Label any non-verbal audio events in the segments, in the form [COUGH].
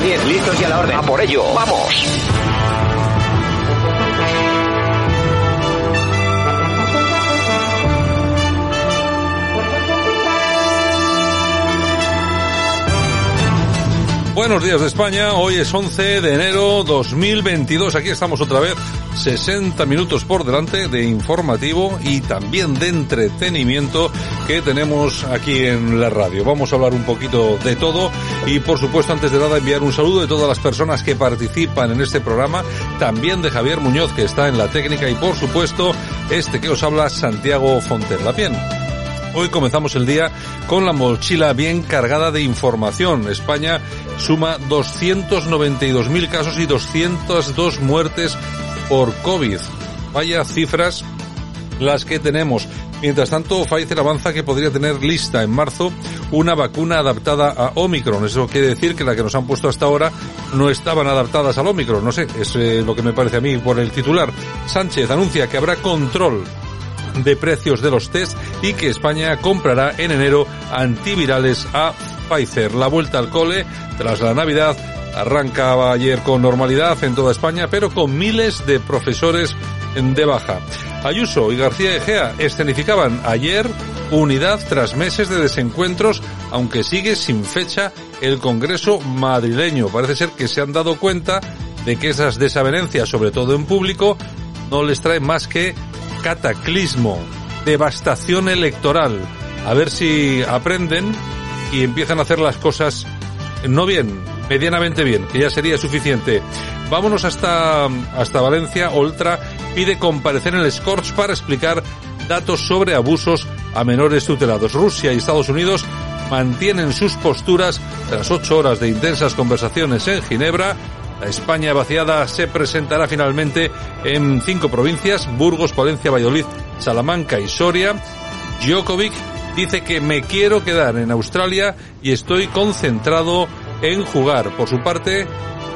10, listos y a la orden. A por ello, vamos. Buenos días de España, hoy es 11 de enero 2022, aquí estamos otra vez, 60 minutos por delante de informativo y también de entretenimiento que tenemos aquí en la radio. Vamos a hablar un poquito de todo y por supuesto antes de nada enviar un saludo de todas las personas que participan en este programa, también de Javier Muñoz que está en la técnica y por supuesto este que os habla Santiago Fonterla. Hoy comenzamos el día con la mochila bien cargada de información. España suma 292.000 casos y 202 muertes por COVID. Vaya cifras las que tenemos. Mientras tanto, Pfizer avanza que podría tener lista en marzo una vacuna adaptada a Omicron. Eso quiere decir que la que nos han puesto hasta ahora no estaban adaptadas al Omicron. No sé, es eh, lo que me parece a mí por el titular. Sánchez anuncia que habrá control de precios de los test y que España comprará en enero antivirales a Pfizer. La vuelta al cole tras la Navidad arrancaba ayer con normalidad en toda España, pero con miles de profesores de baja. Ayuso y García Egea escenificaban ayer unidad tras meses de desencuentros, aunque sigue sin fecha el Congreso madrileño. Parece ser que se han dado cuenta de que esas desavenencias, sobre todo en público, no les traen más que cataclismo, devastación electoral. A ver si aprenden y empiezan a hacer las cosas no bien, medianamente bien, que ya sería suficiente. Vámonos hasta, hasta Valencia. Oltra pide comparecer en el Scorch para explicar datos sobre abusos a menores tutelados. Rusia y Estados Unidos mantienen sus posturas tras ocho horas de intensas conversaciones en Ginebra. La España vaciada se presentará finalmente en cinco provincias, Burgos, Palencia, Valladolid, Salamanca y Soria. Djokovic dice que me quiero quedar en Australia y estoy concentrado en jugar. Por su parte,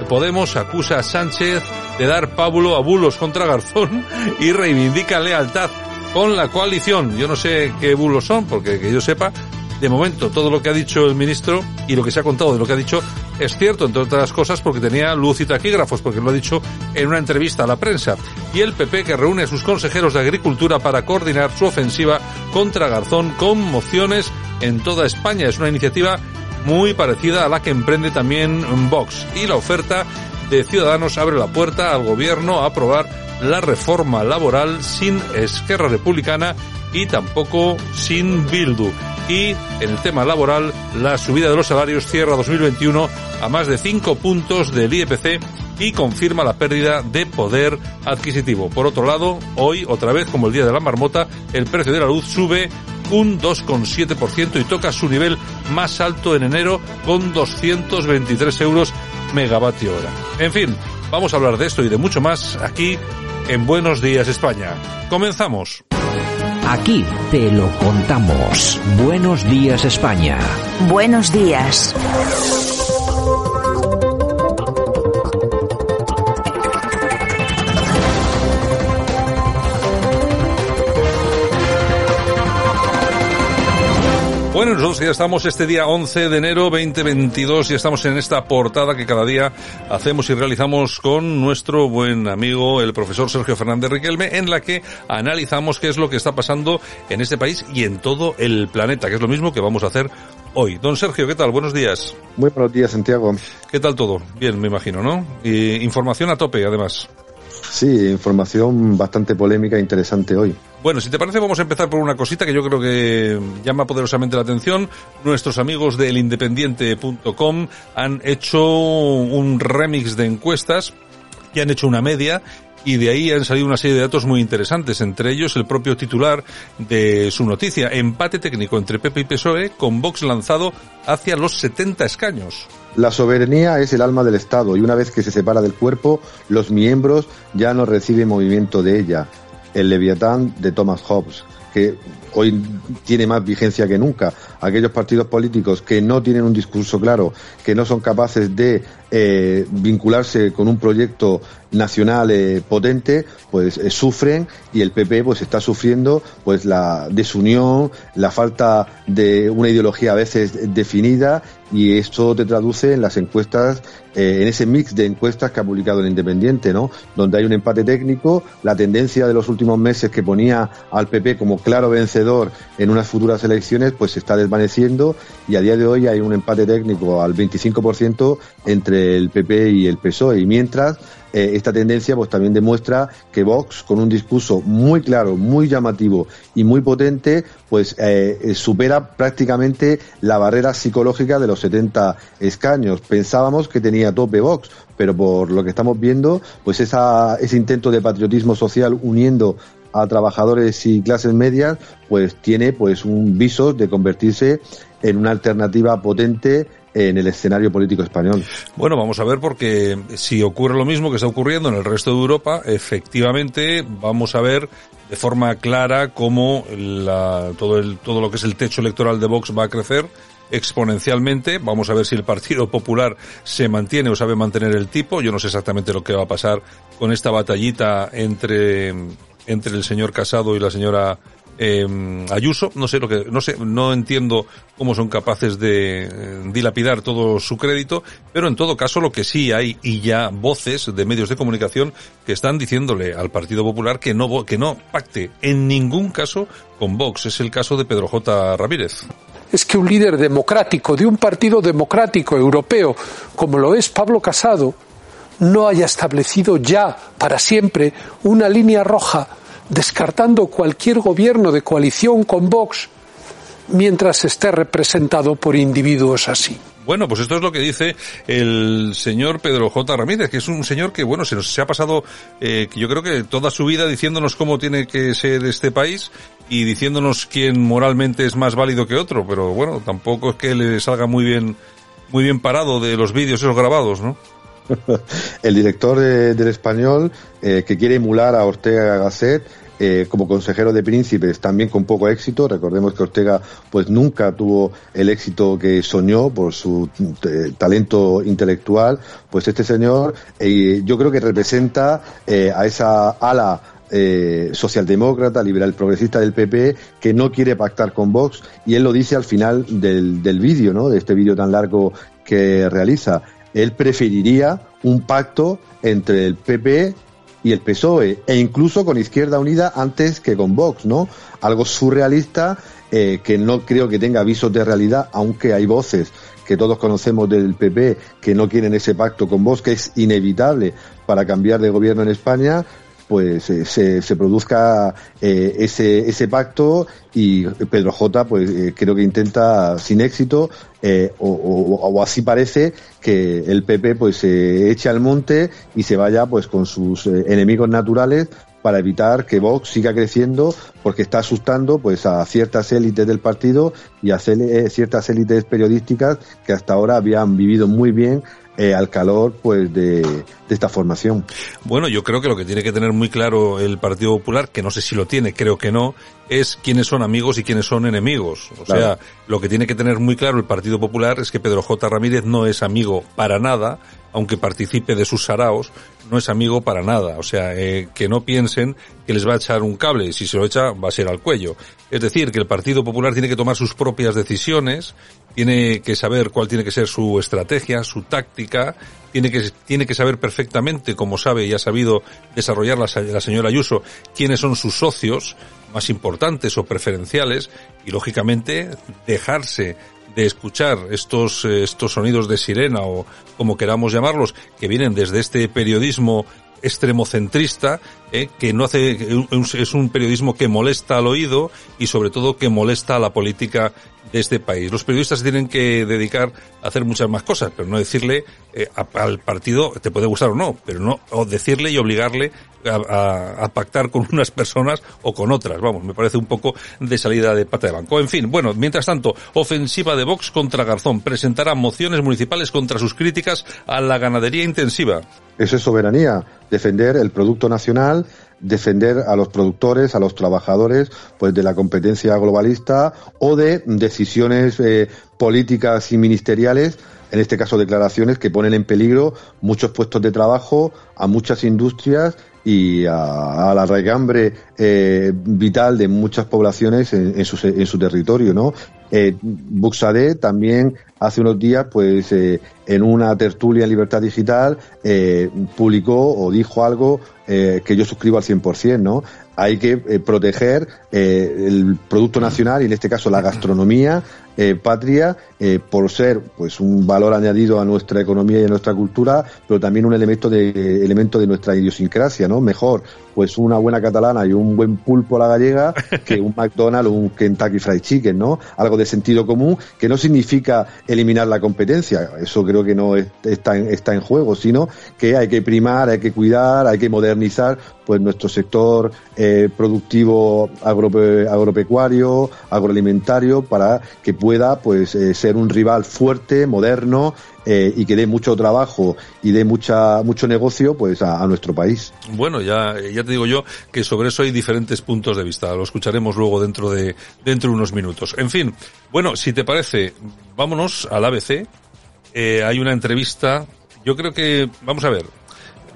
Podemos acusa a Sánchez de dar pábulo a bulos contra Garzón y reivindica lealtad con la coalición. Yo no sé qué bulos son, porque que yo sepa, de momento todo lo que ha dicho el ministro y lo que se ha contado de lo que ha dicho es cierto, entre otras cosas porque tenía luz y taquígrafos, porque lo ha dicho en una entrevista a la prensa. Y el PP que reúne a sus consejeros de Agricultura para coordinar su ofensiva contra Garzón con mociones en toda España. Es una iniciativa muy parecida a la que emprende también Vox. Y la oferta de Ciudadanos abre la puerta al gobierno a aprobar la reforma laboral sin Esquerra Republicana y tampoco sin Bildu y en el tema laboral la subida de los salarios cierra 2021 a más de 5 puntos del IEPC y confirma la pérdida de poder adquisitivo. Por otro lado, hoy, otra vez como el día de la marmota, el precio de la luz sube un 2,7% y toca su nivel más alto en enero con 223 euros megavatio hora. En fin, vamos a hablar de esto y de mucho más aquí en Buenos Días España. Comenzamos. Aquí te lo contamos. Buenos días España. Buenos días. Nosotros ya estamos este día 11 de enero 2022 y estamos en esta portada que cada día hacemos y realizamos con nuestro buen amigo, el profesor Sergio Fernández Riquelme, en la que analizamos qué es lo que está pasando en este país y en todo el planeta, que es lo mismo que vamos a hacer hoy. Don Sergio, ¿qué tal? Buenos días. Muy buenos días, Santiago. ¿Qué tal todo? Bien, me imagino, ¿no? Y información a tope, además. Sí, información bastante polémica e interesante hoy. Bueno, si te parece, vamos a empezar por una cosita que yo creo que llama poderosamente la atención. Nuestros amigos del independiente.com han hecho un remix de encuestas y han hecho una media y de ahí han salido una serie de datos muy interesantes, entre ellos el propio titular de su noticia, empate técnico entre PP y PSOE con Vox lanzado hacia los 70 escaños. La soberanía es el alma del Estado y una vez que se separa del cuerpo, los miembros ya no reciben movimiento de ella. El Leviatán de Thomas Hobbes, que hoy tiene más vigencia que nunca. Aquellos partidos políticos que no tienen un discurso claro, que no son capaces de eh, vincularse con un proyecto nacional eh, potente, pues eh, sufren y el PP pues está sufriendo pues la desunión, la falta de una ideología a veces definida y esto te traduce en las encuestas, en ese mix de encuestas que ha publicado el Independiente, ¿no? Donde hay un empate técnico, la tendencia de los últimos meses que ponía al PP como claro vencedor en unas futuras elecciones, pues se está desvaneciendo y a día de hoy hay un empate técnico al 25% entre el PP y el PSOE. Y mientras eh, esta tendencia pues también demuestra que Vox, con un discurso muy claro, muy llamativo y muy potente, pues eh, supera prácticamente la barrera psicológica de los 70 escaños. Pensábamos que tenía tope Vox, pero por lo que estamos viendo, pues esa, ese intento de patriotismo social uniendo a trabajadores y clases medias, pues tiene pues un viso de convertirse en una alternativa potente en el escenario político español. Bueno, vamos a ver porque si ocurre lo mismo que está ocurriendo en el resto de Europa, efectivamente vamos a ver de forma clara cómo la, todo, el, todo lo que es el techo electoral de Vox va a crecer exponencialmente. Vamos a ver si el Partido Popular se mantiene o sabe mantener el tipo. Yo no sé exactamente lo que va a pasar con esta batallita entre, entre el señor Casado y la señora eh, Ayuso. No sé lo que, no sé, no entiendo cómo son capaces de eh, dilapidar todo su crédito, pero en todo caso lo que sí hay y ya voces de medios de comunicación que están diciéndole al Partido Popular que no que no pacte en ningún caso con Vox. Es el caso de Pedro J. Ramírez es que un líder democrático de un partido democrático europeo como lo es Pablo Casado no haya establecido ya para siempre una línea roja descartando cualquier gobierno de coalición con Vox mientras esté representado por individuos así. Bueno, pues esto es lo que dice el señor Pedro J. Ramírez, que es un señor que, bueno, se nos se ha pasado, eh, yo creo que toda su vida diciéndonos cómo tiene que ser este país y diciéndonos quién moralmente es más válido que otro, pero bueno, tampoco es que le salga muy bien, muy bien parado de los vídeos esos grabados, ¿no? [LAUGHS] el director del español eh, que quiere emular a Ortega Gasset eh, como consejero de príncipes también con poco éxito. Recordemos que Ortega pues nunca tuvo el éxito que soñó por su eh, talento intelectual. Pues este señor yo creo que representa a esa ala socialdemócrata, liberal progresista del PP, que no quiere pactar con Vox, y él lo dice al final del, del vídeo, ¿no? De este vídeo tan largo que realiza él preferiría un pacto entre el PP y el PSOE, e incluso con Izquierda Unida antes que con Vox, ¿no? Algo surrealista eh, que no creo que tenga avisos de realidad, aunque hay voces que todos conocemos del PP que no quieren ese pacto con Vox, que es inevitable para cambiar de gobierno en España, pues eh, se, se, produzca eh, ese, ese pacto y Pedro J pues eh, creo que intenta sin éxito o, o, así parece que el PP pues se eche al monte y se vaya pues con sus enemigos naturales para evitar que Vox siga creciendo porque está asustando pues a ciertas élites del partido y a ciertas élites periodísticas que hasta ahora habían vivido muy bien eh, al calor pues de, esta formación. Bueno, yo creo que lo que tiene que tener muy claro el Partido Popular, que no sé si lo tiene, creo que no, es quiénes son amigos y quiénes son enemigos. O sea, lo que tiene que tener muy claro el Partido Popular es que Pedro J. Ramírez no es amigo para nada aunque participe de sus saraos, no es amigo para nada. O sea, eh, que no piensen que les va a echar un cable si se lo echa va a ser al cuello. Es decir, que el Partido Popular tiene que tomar sus propias decisiones, tiene que saber cuál tiene que ser su estrategia, su táctica, tiene que, tiene que saber perfectamente, como sabe y ha sabido desarrollar la, la señora Ayuso, quiénes son sus socios más importantes o preferenciales y lógicamente dejarse de escuchar estos, eh, estos sonidos de sirena o como queramos llamarlos, que vienen desde este periodismo extremocentrista, eh, que no hace, es un periodismo que molesta al oído y sobre todo que molesta a la política de este país. Los periodistas tienen que dedicar a hacer muchas más cosas, pero no decirle eh, al partido te puede gustar o no, pero no decirle y obligarle a, a, pactar con [LAUGHS] unas personas o con otras. Vamos, me parece un poco de salida de pata de banco. En fin, bueno, mientras tanto, ofensiva de Vox contra Garzón presentará mociones municipales contra sus críticas a la ganadería intensiva. Eso es soberanía, defender el producto nacional defender a los productores, a los trabajadores, pues de la competencia globalista o de decisiones eh, políticas y ministeriales, en este caso declaraciones que ponen en peligro muchos puestos de trabajo, a muchas industrias y a, la regambre eh, vital de muchas poblaciones en, su, territorio, ¿no? Eh, Buxade también hace unos días, pues, eh, en una tertulia en Libertad Digital, eh, publicó o dijo algo eh, que yo suscribo al 100%, ¿no? Hay que proteger el producto nacional y en este caso la gastronomía patria por ser pues un valor añadido a nuestra economía y a nuestra cultura, pero también un elemento de elemento de nuestra idiosincrasia, ¿no? Mejor pues una buena catalana y un buen pulpo a la gallega [LAUGHS] que un McDonald's o un Kentucky Fried Chicken, ¿no? Algo de sentido común que no significa eliminar la competencia, eso creo que no está en, juego, sino que hay que primar, hay que cuidar, hay que modernizar pues nuestro sector eh, productivo agropecuario, agroalimentario, para que pueda pues eh, ser un rival fuerte, moderno eh, y que dé mucho trabajo y dé mucha mucho negocio pues a, a, nuestro país. Bueno, ya ya te digo yo que sobre eso hay diferentes puntos de vista. Lo escucharemos luego dentro de dentro de unos minutos. En fin, bueno, si te parece, vámonos al ABC. Eh, hay una entrevista. Yo creo que vamos a ver.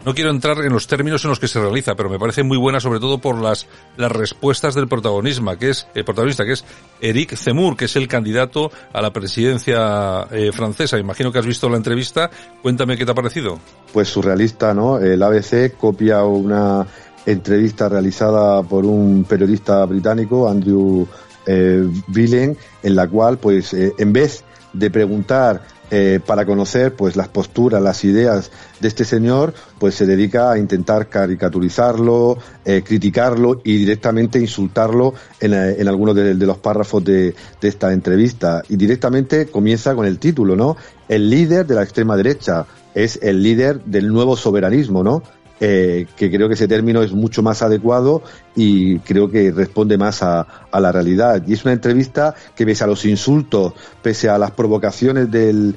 No quiero entrar en los términos en los que se realiza, pero me parece muy buena sobre todo por las, las respuestas del protagonismo, que es, el protagonista, que es Eric Zemmour, que es el candidato a la presidencia eh, francesa. Imagino que has visto la entrevista. Cuéntame qué te ha parecido. Pues surrealista, ¿no? El ABC copia una entrevista realizada por un periodista británico, Andrew eh, Villen, en la cual, pues, eh, en vez de preguntar eh, para conocer pues las posturas, las ideas de este señor, pues se dedica a intentar caricaturizarlo, eh, criticarlo y directamente insultarlo en, en algunos de, de, los párrafos de, de, esta entrevista. Y directamente comienza con el título, ¿no? El líder de la extrema derecha es el líder del nuevo soberanismo, ¿no? Eh, que creo que ese término es mucho más adecuado y creo que responde más a, la realidad. Y es una entrevista que pese a los insultos, pese a las provocaciones del,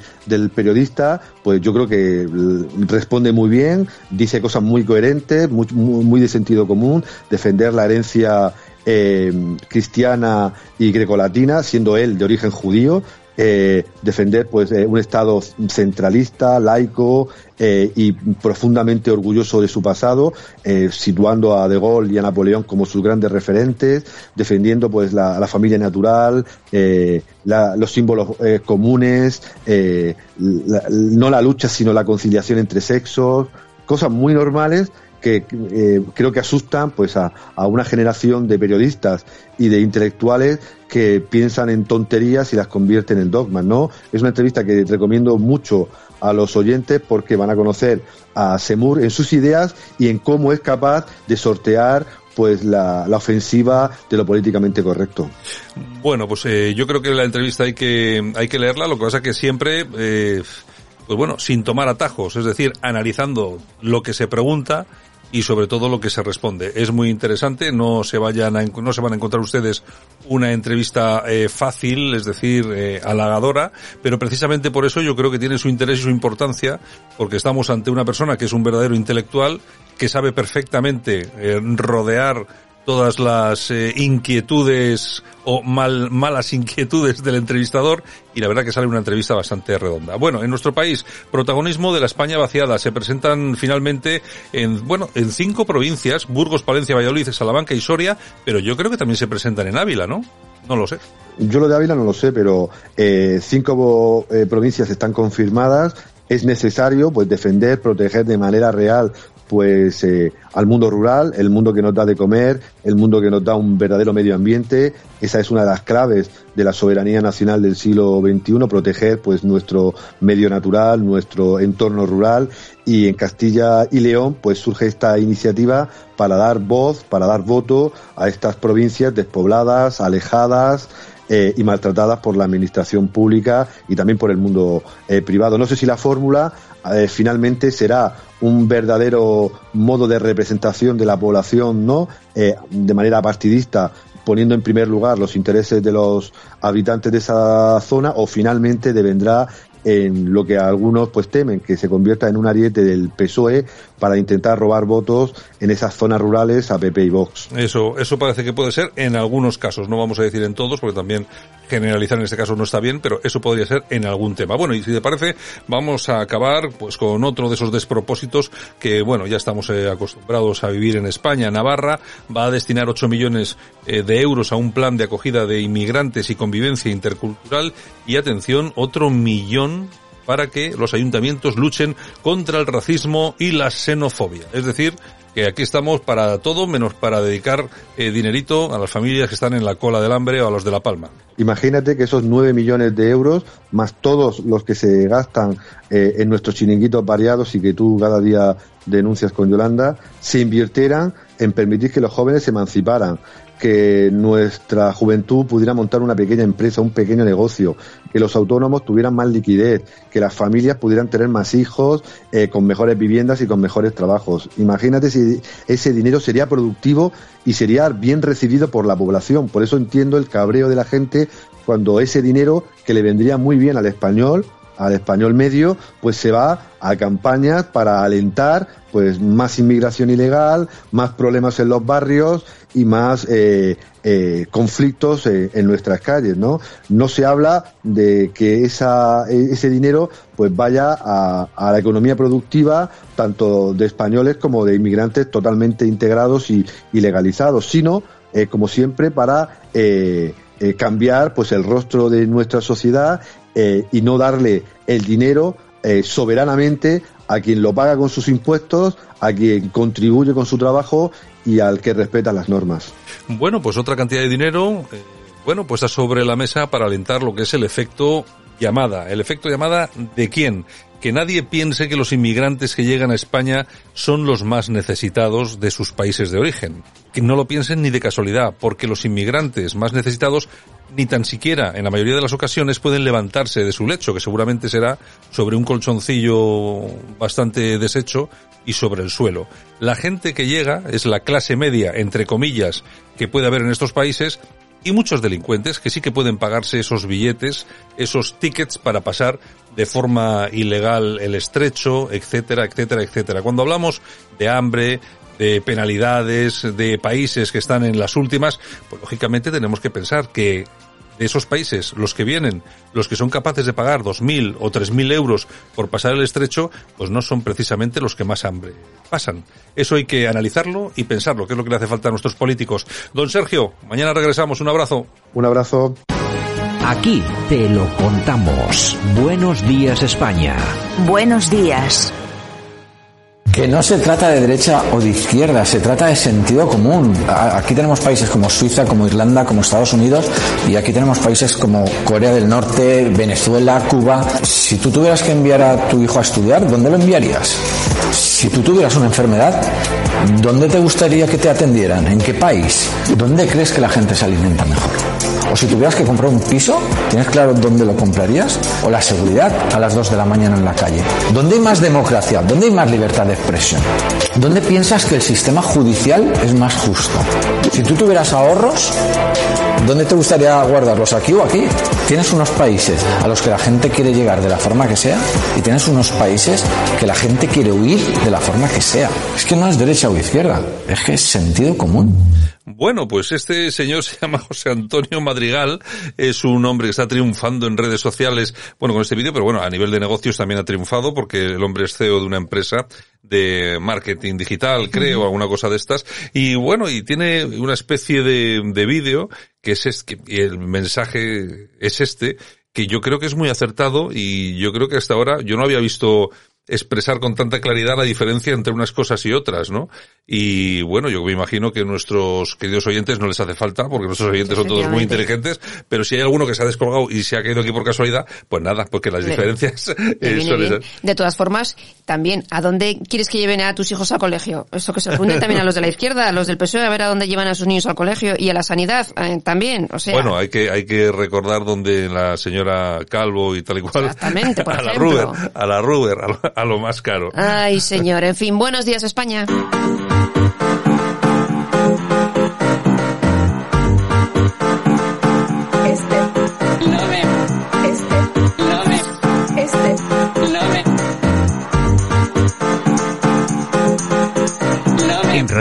periodista, pues yo creo que responde muy bien, dice cosas muy coherentes, muy de sentido común, defender la herencia eh, cristiana y grecolatina, siendo él de origen judío, eh, defender pues eh, un Estado centralista, laico eh, y profundamente orgulloso de su pasado, situando a De Gaulle y a Napoleón como sus grandes referentes, defendiendo pues la, la familia natural, la, los símbolos comunes, la, no la lucha sino la conciliación entre sexos, cosas muy normales que eh, creo que asustan pues a, a, una generación de periodistas y de intelectuales que piensan en tonterías y las convierten en dogmas, ¿no? Es una entrevista que recomiendo mucho a los oyentes porque van a conocer a Semur en sus ideas y en cómo es capaz de sortear pues la, la, ofensiva de lo políticamente correcto. Bueno, pues eh, yo creo que la entrevista hay que hay que leerla, lo que pasa que siempre eh, pues bueno, sin tomar atajos, es decir, analizando lo que se pregunta y sobre todo lo que se responde. Es muy interesante, no se vayan a, no se van a encontrar ustedes una entrevista eh, fácil, es decir, eh, halagadora, pero precisamente por eso yo creo que tiene su interés y su importancia, porque estamos ante una persona que es un verdadero intelectual, que sabe perfectamente eh, rodear todas las eh, inquietudes o mal, malas [LAUGHS] inquietudes del entrevistador y la verdad que sale una entrevista bastante redonda. Bueno, en nuestro país, protagonismo de la España vaciada. Se presentan finalmente en, bueno, en cinco provincias, Burgos, Palencia, Valladolid, Salamanca y Soria, pero yo creo que también se presentan en Ávila, ¿no? No lo sé. Yo lo de Ávila no lo sé, pero eh, cinco eh, provincias están confirmadas es necesario pues defender, proteger de manera real pues eh, al mundo rural, el mundo que nos da de comer, el mundo que nos da un verdadero medio ambiente. Esa es una de las claves de la soberanía nacional del siglo XXI, proteger pues nuestro medio natural, nuestro entorno rural. Y en Castilla y León pues surge esta iniciativa para dar voz, para dar voto a estas provincias despobladas, alejadas, eh, y maltratadas por la administración pública y también por el mundo eh, privado. No sé si la fórmula eh, finalmente será un verdadero modo de representación de la población, ¿no? Eh, de manera partidista, poniendo en primer lugar los intereses de los habitantes de esa zona, o finalmente devendrá en lo que algunos pues temen, que se convierta en un ariete del PSOE para intentar robar votos en esas zonas rurales a PP y Vox. Eso, eso parece que puede ser en algunos casos, no vamos a decir en todos, porque también generalizar en este caso no está bien, pero eso podría ser en algún tema. Bueno, y si te parece, vamos a acabar pues con otro de esos despropósitos que, bueno, ya estamos eh, acostumbrados a vivir en España. Navarra va a destinar 8 millones de euros a un plan de acogida de inmigrantes y convivencia intercultural y, atención, otro millón para que los ayuntamientos luchen contra el racismo y la xenofobia. Es decir, que aquí estamos para todo menos para dedicar eh, dinerito a las familias que están en la cola del hambre o a los de La Palma. Imagínate que esos nueve millones de euros, más todos los que se gastan eh, en nuestros chiringuitos variados y que tú cada día denuncias con Yolanda, se invirtieran en permitir que los jóvenes se emanciparan, que nuestra juventud pudiera montar una pequeña empresa, un pequeño negocio, que los autónomos tuvieran más liquidez, que las familias pudieran tener más hijos eh, con mejores viviendas y con mejores trabajos. Imagínate si ese dinero sería productivo y sería bien recibido por la población. Por eso entiendo el cabreo de la gente cuando ese dinero que le vendría muy bien al español al español medio, pues se va a campañas para alentar pues más inmigración ilegal, más problemas en los barrios y más eh, eh, conflictos eh, en nuestras calles, ¿no? No se habla de que esa, ese dinero pues vaya a, a, la economía productiva tanto de españoles como de inmigrantes totalmente integrados y, y legalizados, sino como siempre para cambiar pues el rostro de nuestra sociedad y no darle el dinero soberanamente a quien lo paga con sus impuestos, a quien contribuye con su trabajo y al que respeta las normas. Bueno, pues otra cantidad de dinero, eh, bueno, pues está sobre la mesa para alentar lo que es el efecto llamada. ¿El efecto llamada de quién? Que nadie piense que los inmigrantes que llegan a España son los más necesitados de sus países de origen. Que no lo piensen ni de casualidad, porque los inmigrantes más necesitados ni tan siquiera en la mayoría de las ocasiones pueden levantarse de su lecho, que seguramente será sobre un colchoncillo bastante deshecho y sobre el suelo. La gente que llega es la clase media, entre comillas, que puede haber en estos países y muchos delincuentes que sí que pueden pagarse esos billetes, esos tickets para pasar de forma ilegal el estrecho, etcétera, etcétera, etcétera. Cuando hablamos de hambre, de penalidades, de países que están en las últimas, pues lógicamente tenemos que pensar que de esos países, los que vienen, los que son capaces de pagar 2.000 o 3.000 euros por pasar el estrecho, pues no son precisamente los que más hambre pasan. Eso hay que analizarlo y pensarlo, que es lo que le hace falta a nuestros políticos. Don Sergio, mañana regresamos. Un abrazo. Un abrazo. Aquí te lo contamos. Buenos días España. Buenos días que no se trata de derecha o de izquierda, se trata de sentido común. Aquí tenemos países como Suiza, como Irlanda, como Estados Unidos y aquí tenemos países como Corea del Norte, Venezuela, Cuba. Si tú tuvieras que enviar a tu hijo a estudiar, ¿dónde lo enviarías? Si tú tuvieras una enfermedad, ¿dónde te gustaría que te atendieran? ¿En qué país? ¿Dónde crees que la gente se alimenta mejor? O si tuvieras que comprar un piso, ¿tienes claro dónde lo comprarías? O la seguridad a las 2 de la mañana en la calle. ¿Dónde hay más democracia? ¿Dónde hay más libertad de expresión? ¿Dónde piensas que el sistema judicial es más justo? Si tú tuvieras ahorros, ¿dónde te gustaría guardarlos? ¿Aquí o aquí? Tienes unos países a los que la gente quiere llegar de la forma que sea y tienes unos países que la gente quiere huir de la forma que sea. Es que no es derecha o izquierda, es que es sentido común. Bueno, pues este señor se llama José Antonio Madrigal, es un hombre que está triunfando en redes sociales, bueno, con este vídeo, pero bueno, a nivel de negocios también ha triunfado porque el hombre es CEO de una empresa de marketing digital, creo, alguna cosa de estas, y bueno, y tiene una especie de, de vídeo que es este, y el mensaje es este, que yo creo que es muy acertado y yo creo que hasta ahora yo no había visto expresar con tanta claridad la diferencia entre unas cosas y otras, ¿no? Y bueno, yo me imagino que nuestros queridos oyentes no les hace falta, porque nuestros oyentes son todos muy inteligentes, pero si hay alguno que se ha descolgado y se ha caído aquí por casualidad, pues nada, porque las diferencias eh, son esas. De todas formas, también, ¿a dónde quieres que lleven a tus hijos al colegio? Esto que se pregunten también a los de la izquierda, a los del PSOE, a ver a dónde llevan a sus niños al colegio y a la sanidad eh, también. O sea, Bueno, hay que, hay que recordar donde la señora Calvo y tal y cual. Exactamente, por [LAUGHS] a la ejemplo. Ruber, a la Ruber, a a lo más caro. Ay, señor. En fin, buenos días, España.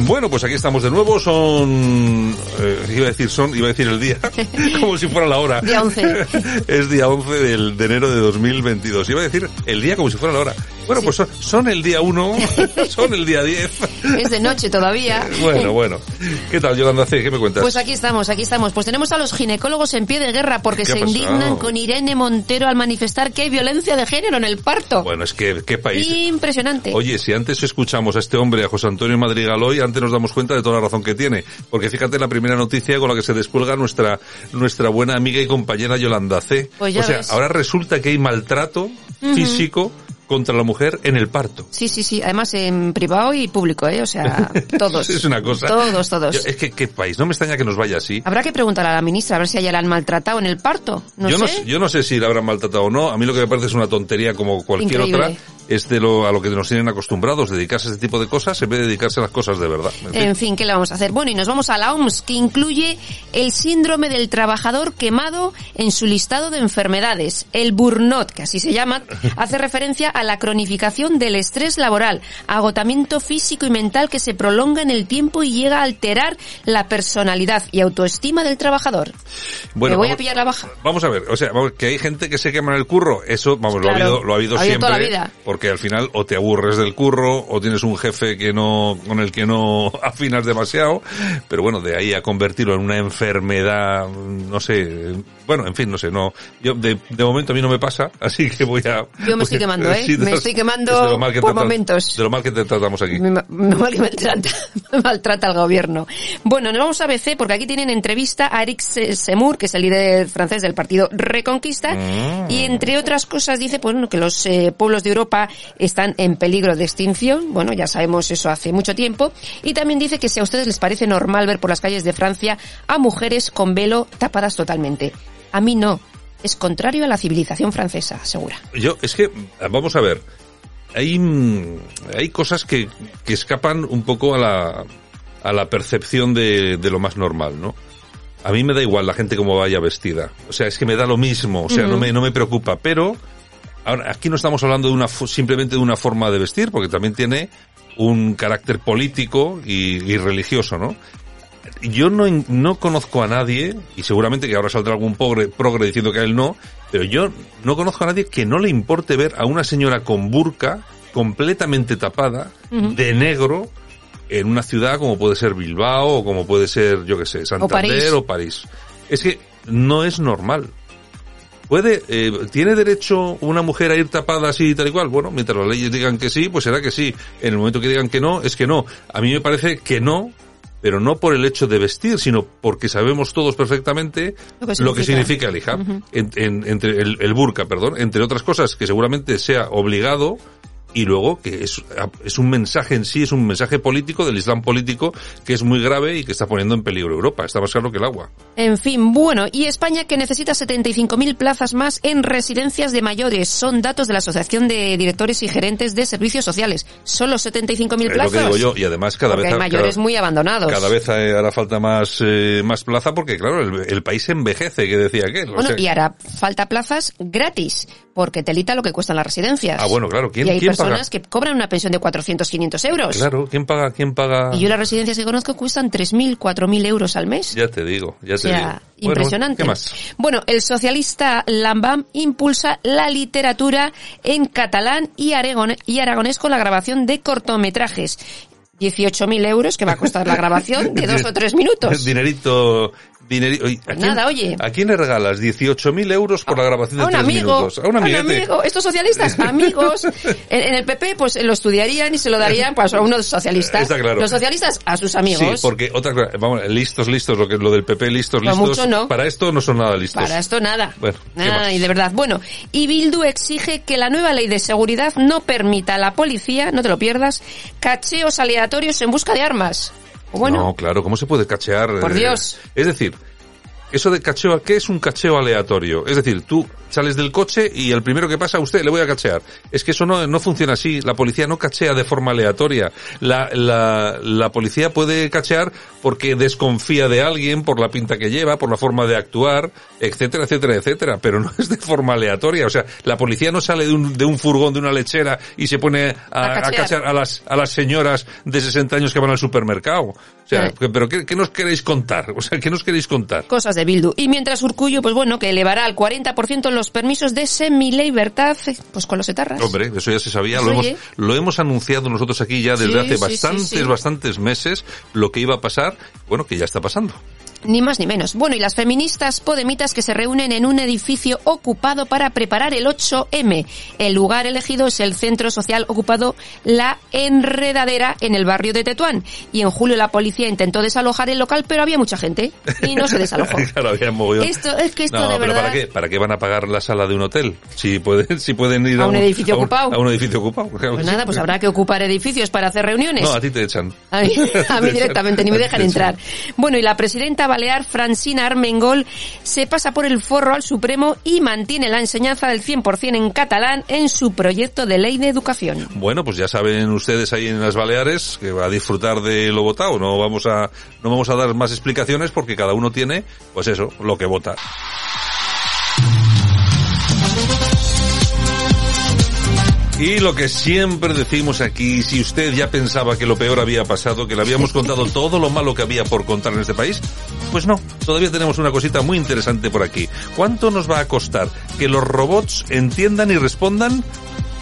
Bueno, pues aquí estamos de nuevo, son, eh, iba a decir son, iba a decir el día, [LAUGHS] como si fuera la hora. Día 11. [LAUGHS] es día 11 del, de enero de 2022. Iba a decir el día como si fuera la hora. Bueno, pues son, son el día 1, [LAUGHS] son el día 10. Es de noche todavía. [LAUGHS] Bueno, bueno. ¿Qué tal, Yolanda C? ¿Qué me cuentas? Pues aquí estamos, aquí estamos. Pues tenemos a los ginecólogos en pie de guerra porque ¿Qué se indignan con Irene Montero al manifestar que hay violencia de género en el parto. Bueno, es que, ¿qué país? Impresionante. Oye, si antes escuchamos a este hombre, a José Antonio Madrigal hoy, antes nos damos cuenta de toda la razón que tiene. Porque fíjate la primera noticia con la que se descuelga nuestra, nuestra buena amiga y compañera Yolanda C. Pues o sea, ves. ahora resulta que hay maltrato físico contra la mujer en el parto. Sí, sí, sí. Además en privado y público, ¿eh? O sea, [LAUGHS] todos. es una cosa. Todos, todos. Yo- es que, ¿qué país? No me extraña que nos vaya así. Habrá que preguntar a la ministra a ver si ella la han maltratado en el parto. No yo, sé. no, yo no sé si la habrán maltratado o no. A mí lo que me parece es una tontería como cualquier Increíble. otra. Es de lo, a lo que nos tienen acostumbrados, dedicarse a este tipo de cosas en vez de dedicarse a las cosas de verdad. En fin. En fin, ¿qué le vamos a hacer? Bueno, y nos vamos a la OMS, que incluye el síndrome del trabajador quemado en su listado de enfermedades. El burnout, que así se llama, [LAUGHS] hace referencia a la cronificación del estrés laboral, agotamiento físico y mental que se prolonga en el tiempo y llega a alterar la personalidad y autoestima del trabajador. Bueno, Me voy a vamos- pillar la baja. Vamos a ver, o sea, vamos, que hay gente que se quema en el curro, eso, vamos, lo ha habido, lo ha habido ha habido siempre, toda la vida. Porque al final o te aburres del curro, o tienes un jefe que no, con el que no [LAUGHS] afinas demasiado, pero bueno, de ahí a convertirlo en una enfermedad, no sé, bueno, en fin, no sé, no, yo, de, de momento a mí no me pasa, [LAUGHS] así que voy a... Yo me estoy quemando, ¿eh? sí, Me estoy quemando que por momentos. De lo mal que te tratamos aquí. Me, me mal- maltrata, [LAUGHS] me maltrata el gobierno. Bueno, nos vamos a ABC porque aquí tienen entrevista a Eric Se- Zemmour, que es el líder francés del partido Reconquista, Mm. y entre otras cosas dice pues, bueno, que los eh, pueblos de Europa están en peligro de extinción. Bueno, ya sabemos eso hace mucho tiempo. Y también dice que si a ustedes les parece normal ver por las calles de Francia a mujeres con velo tapadas totalmente. A mí no. Es contrario a la civilización francesa, asegura. Yo, es que, vamos a ver, hay, mm, hay cosas que, que escapan un poco a la, a la percepción de, de lo más normal, ¿no? A mí me da igual la gente como vaya vestida. O sea, es que me da lo mismo, o sea, no, me, no me preocupa, pero ahora aquí no estamos hablando de una, simplemente de una forma de vestir, porque también tiene un carácter político y, y religioso, ¿no? Yo no, no conozco a nadie, y seguramente que ahora saldrá algún progre, progre diciendo que a él no, pero yo no conozco a nadie que no le importe ver a una señora con burka, completamente tapada, de negro, en una ciudad como puede ser Bilbao, o como puede ser, yo qué sé, Santander París. o París. Es que no es normal. ¿Puede, eh, ¿Tiene derecho una mujer a ir tapada así y tal y cual? Bueno, mientras las leyes digan que sí, pues será que sí. En el momento que digan que no, es que no. A mí me parece que no, pero no por el hecho de vestir, sino porque sabemos todos perfectamente Lo que lo que significa. el hijab, en- en- entre el, el burka, perdón, entre otras cosas que seguramente sea obligado y luego que es, es un mensaje en sí, es un mensaje político del Islam político que es muy grave y que está poniendo en peligro Europa. Está más claro que el agua. En fin, bueno, y España que necesita 75.000 plazas más en residencias de mayores. Son datos de la Asociación de Directores y Gerentes de Servicios Sociales. Solo 75.000 Es plazas. lo que digo yo, y además cada Porque vez hay mayores cada, muy abandonados. cada vez hará falta más eh, más plaza porque claro, el, el país envejece, que decía aquel. O Bueno, sea- y hará falta plazas gratis, porque telita lo que cuestan las residencias. Ah, bueno, claro, ¿quién, y hay quién personas paga? que cobran una pensión de 400, 500 euros. Claro, ¿quién paga? ¿Quién paga? Y yo las residencias que conozco cuestan 3.000, 4.000 euros al mes. Ya te digo, ya O te digo. sea, Bueno, impresionante. ¿Qué más? Bueno, el socialista Lambam impulsa la literatura en catalán y, aragon- y aragonés con la grabación de cortometrajes. 18.000 euros que va a costar la grabación de [LAUGHS] dos o tres minutos. Dinerito, dinerito. Oye, ¿a quién, Nada, oye. ¿A quién le regalas 18.000 euros por la grabación de A un tres amigo, minutos? A un amiguete. amigo. Estos socialistas, [LAUGHS] amigos. En, en el PP, pues lo estudiarían y se lo darían pues, a unos socialistas. Está claro. Los socialistas a sus amigos. Sí, porque otra cosa, vamos, listos, listos, lo que lo del PP, listos, Lo listos. mucho no. Para esto no son nada listos. Para esto nada. Bueno, ¿qué Nada, más? y de verdad. Bueno, y Bildu exige que la nueva ley de seguridad no permita a la policía, no te lo pierdas, cacheos aleatorios en busca de armas. O Bueno, No, claro, ¿cómo se puede cachear? Por Eh, Dios. Es decir, eso de cacheo, ¿qué es un cacheo aleatorio? Es decir, tú sales del coche y el primero que pasa a usted le voy a cachear. Es que eso no, no funciona así. La policía no cachea de forma aleatoria. La, la, la policía puede cachear porque desconfía de alguien por la pinta que lleva, por la forma de actuar, etcétera, etcétera, etcétera. Pero no es de forma aleatoria. O sea, la policía no sale de un, de un furgón, de una lechera y se pone a, A a cachear. a las, a las señoras de 60 años que van al supermercado. O sea, pero ¿qué, qué nos queréis contar? O sea, ¿qué nos queréis contar? cosas de Bildu. Y mientras Urcullo, pues bueno, que elevará al 40% los permisos de semilibertad, pues con los etarras. Hombre, eso ya se sabía, Pues lo hemos, lo hemos anunciado nosotros aquí ya desde Sí, hace sí, bastantes, sí. bastantes meses lo que iba a pasar, bueno, que ya está pasando. Ni más ni menos. Bueno, y las feministas podemitas que se reúnen en un edificio ocupado para preparar el 8M. El lugar elegido es el centro social ocupado La Enredadera en el barrio de Tetuán. Y en julio la policía intentó desalojar el local, pero había mucha gente y no se desalojó. [LAUGHS] claro, había. Esto, es que esto no, de pero verdad... ¿para qué? ¿Para qué van a pagar la sala de un hotel? Si pueden, si pueden ir a, A un edificio a ocupado. A un edificio ocupado. claro Pues nada, pues habrá que ocupar edificios para hacer reuniones. No, a ti te echan. A mí, a mí [LAUGHS] Te directamente, ni me dejan entrar. Bueno, y la presidenta balear Francina Armengol se pasa por el forro al Supremo y mantiene la enseñanza del 100% en catalán en su proyecto de ley de educación. Bueno, pues ya saben ustedes ahí en las Baleares que va a disfrutar de lo votado. No vamos a, no vamos a dar más explicaciones porque cada uno tiene, pues eso, lo que vota. Y lo que siempre decimos aquí, si usted ya pensaba que lo peor había pasado, que le habíamos contado todo lo malo que había por contar en este país, pues no, todavía tenemos una cosita muy interesante por aquí. ¿Cuánto nos va a costar que los robots entiendan y respondan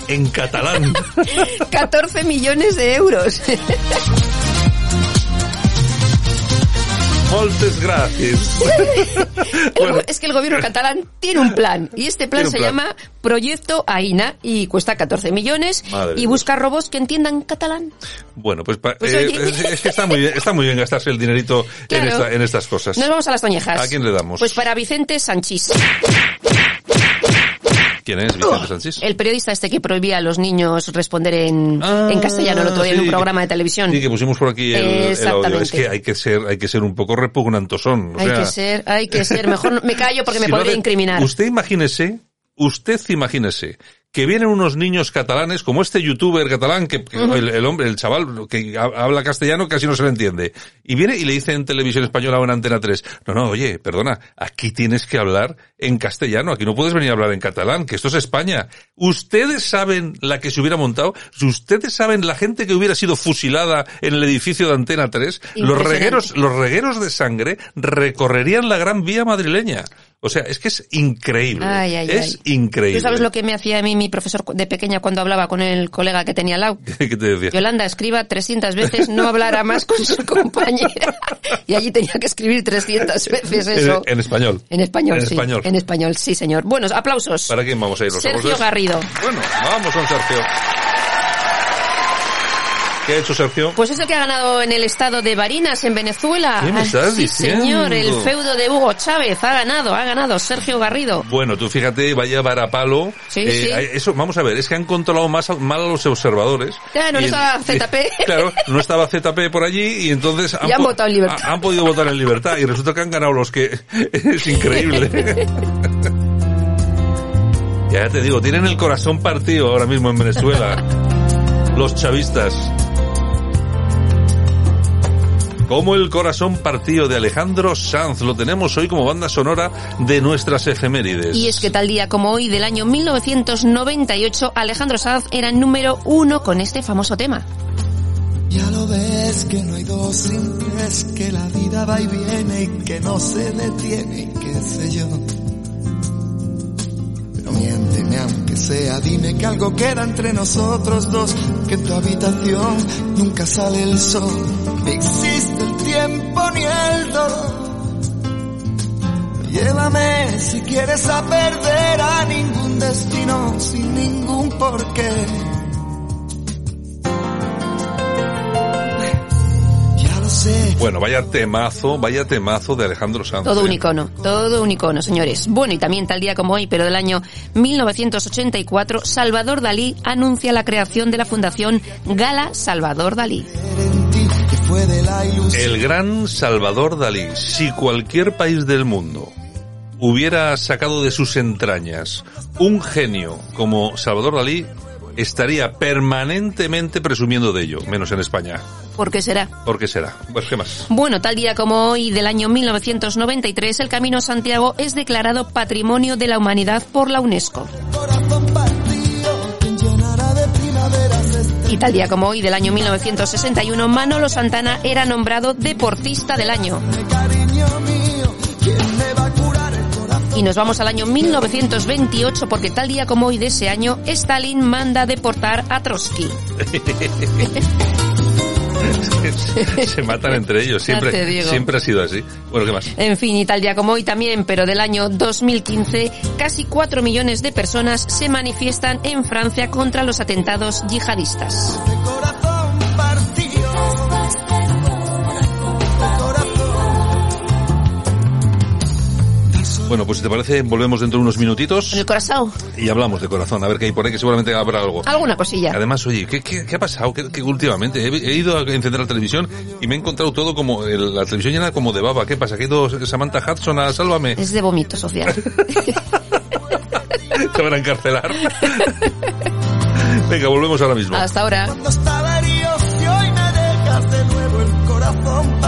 en catalán? [LAUGHS] 14 millones de euros. [LAUGHS] Moltes gracias. [LAUGHS] El- Es que el gobierno catalán tiene un plan y este plan se plan. llama Proyecto AINA y cuesta 14 millones Madre y busca robots que entiendan catalán. Bueno, pues, Pues eh, es, que está muy bien, está muy bien gastarse el dinerito en, Claro. esta- en estas cosas. Nos vamos a las toñejas. ¿A quién le damos? Pues para Vicente Sanchís. ¿Quién es Vicente Sánchez? El periodista este que prohibía a los niños responder en, en castellano el otro día en Ah, un programa de televisión. Sí, que pusimos por aquí el, el audio. Exactamente. Es que hay que ser, hay que ser un poco repugnantosón. O hay sea, que ser, hay que ser. Mejor me callo porque si me podría incriminar. Usted imagínese, usted imagínese que vienen unos niños catalanes como este youtuber catalán que, el, el hombre, el chaval que ha- habla castellano casi no se le entiende. Y viene y le dice en televisión española o en Antena 3, no, no, oye, perdona, aquí tienes que hablar en castellano, aquí no puedes venir a hablar en catalán, que esto es España. Ustedes saben la que se hubiera montado, ustedes saben la gente que hubiera sido fusilada en el edificio de Antena 3, los regueros, los regueros de sangre recorrerían la gran vía madrileña. O sea, es que es increíble. Ay, ay, es ay. increíble. ¿Tú sabes lo que me hacía a mí mi profesor de pequeña cuando hablaba con el colega que tenía al lado? [LAUGHS] ¿Qué te decía? Yolanda, escriba 300 veces, no hablará más con su compañera. [LAUGHS] Y allí tenía que escribir 300 veces eso. En, en español. En español, En sí. español. En español, sí, señor. Buenos aplausos. ¿Para quién vamos a ir los Sergio aplausos? Garrido. Bueno, vamos con Sergio. ¿Qué ha hecho Sergio? Pues es el que ha ganado en el estado de Barinas, en Venezuela. ¿Qué me Ah, estás sí, diciendo? señor, el feudo de Hugo Chávez ha ganado, ha ganado Sergio Garrido. Bueno, tú fíjate, vaya varapalo. Eh, Sí, sí. Eso, vamos a ver, es que han controlado más mal a los observadores. Ya, no estaba ZP. [LAUGHS] Claro, no estaba ZP por allí y entonces Y han votado en libertad. ha- han podido votar en libertad y resulta que han ganado los que [LAUGHS] es increíble. [LAUGHS] ya te digo, tienen el corazón partido ahora mismo en Venezuela. Los chavistas. Como el corazón partido de Alejandro Sanz, lo tenemos hoy como banda sonora de nuestras efemérides. Y es que tal día como hoy del año 1998, Alejandro Sanz era número uno con este famoso tema. Ya lo ves que no hay dos sin tres, que la vida va y viene y que no se detiene y qué sé yo. Pero miénteme aunque sea, dime que algo queda entre nosotros dos, que en tu habitación nunca sale el sol, tiempo ni el dolor. Llévame si quieres a perder a ningún destino sin ningún porqué. Ya lo sé. Bueno, vaya temazo, vaya temazo de Alejandro Sanz. Todo ¿eh? un icono, todo un icono, señores. Bueno, y también tal día como hoy, pero del año 1984, Salvador Dalí anuncia la creación de la Fundación Gala Salvador Dalí. La ilusión. El gran Salvador Dalí. Si cualquier país del mundo hubiera sacado de sus entrañas un genio como Salvador Dalí, estaría permanentemente presumiendo de ello, menos en España. ¿Por qué será? ¿Por qué será? Pues, ¿qué más? Bueno, tal día como hoy del año 1993, el Camino a Santiago es declarado Patrimonio de la Humanidad por la UNESCO. Y tal día como hoy del año 1961, Manolo Santana era nombrado Deportista del Año. Y nos vamos al año 1928 porque tal día como hoy de ese año, Stalin manda deportar a Trotsky. [LAUGHS] [LAUGHS] Se matan entre ellos, siempre, siempre ha sido así. Bueno, ¿qué más? En fin, y tal día como hoy también, pero del año 2015, casi 4 millones de personas se manifiestan en Francia contra los atentados yihadistas. Bueno, pues si te parece, volvemos dentro de unos minutitos En el corazón, y hablamos de corazón, a ver qué hay por ahí, que seguramente habrá algo. alguna cosilla. Además, oye, ¿qué, qué, qué ha pasado? ¿Qué, qué últimamente? He, he ido a encender la televisión y me he encontrado todo como, el- la televisión llena como de baba. ¿Qué pasa? ¿Que ha ido Samantha Hudson a Sálvame? Es de vómito social. [LAUGHS] [LAUGHS] Te van a encarcelar. Venga, volvemos ahora mismo. Hasta ahora. Cuando estaba herido, si hoy me dejas de nuevo el corazón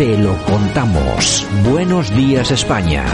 te lo contamos. Buenos días España.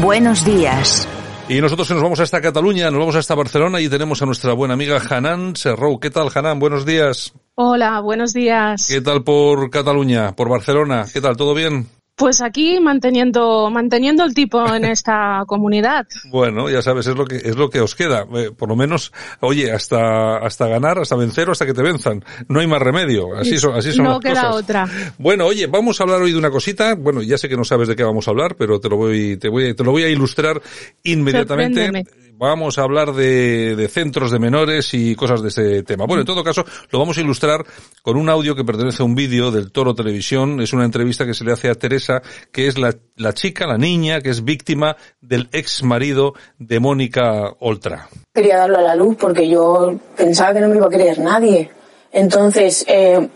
Buenos días. Y nosotros nos vamos hasta Cataluña, nos vamos hasta Barcelona y tenemos a nuestra buena amiga Hanan Serrou. ¿Qué tal, Hanan? Buenos días. Hola, buenos días. ¿Qué tal por Cataluña, por Barcelona? ¿Qué tal? ¿Todo bien? Pues aquí manteniendo, manteniendo el tipo en esta comunidad. Bueno, ya sabes, es lo que, es lo que os queda. Eh, por lo menos, oye, hasta, hasta ganar, hasta vencer o hasta que te venzan. No hay más remedio. Así son, así son no las queda cosas. otra. Bueno, oye, vamos a hablar hoy de una cosita. Bueno, ya sé que no sabes de qué vamos a hablar, pero te lo voy, te voy, te lo voy a ilustrar inmediatamente. Vamos a hablar de, de centros de menores y cosas de ese tema. Bueno, en todo caso, lo vamos a ilustrar con un audio que pertenece a un vídeo del Toro Televisión. Es una entrevista que se le hace a Teresa, que es la, la chica, la niña, que es víctima del ex marido de Mónica Oltra. quería darlo a la luz porque yo pensaba que no me iba a creer nadie. Entonces, eh,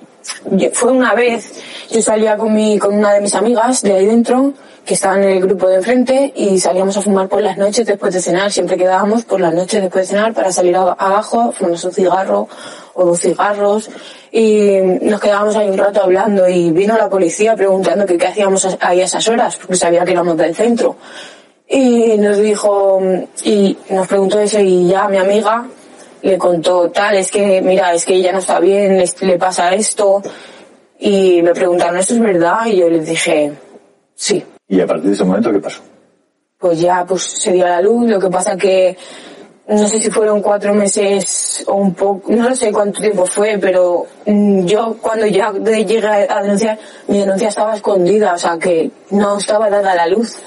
fue una vez, yo salía con, mi, con una de mis amigas de ahí dentro, que estaba en el grupo de enfrente, y salíamos a fumar por las noches después de cenar. Siempre quedábamos por las noches después de cenar para salir abajo, fumarnos un cigarro o dos cigarros, y nos quedábamos ahí un rato hablando, y vino la policía preguntando que qué hacíamos ahí a esas horas, porque sabía que éramos del centro. Y nos dijo, y nos preguntó eso y ya mi amiga le contó tal, es que mira, es que ella no está bien, le, le pasa esto. Y me preguntaron, ¿esto es verdad? Y yo les dije, sí. ¿Y a partir de ese momento qué pasó? Pues ya pues se dio a la luz, lo que pasa que no sé si fueron cuatro meses o un poco, no sé cuánto tiempo fue, pero mm, yo cuando ya llegué a denunciar, mi denuncia estaba escondida, o sea que no estaba dada a la luz.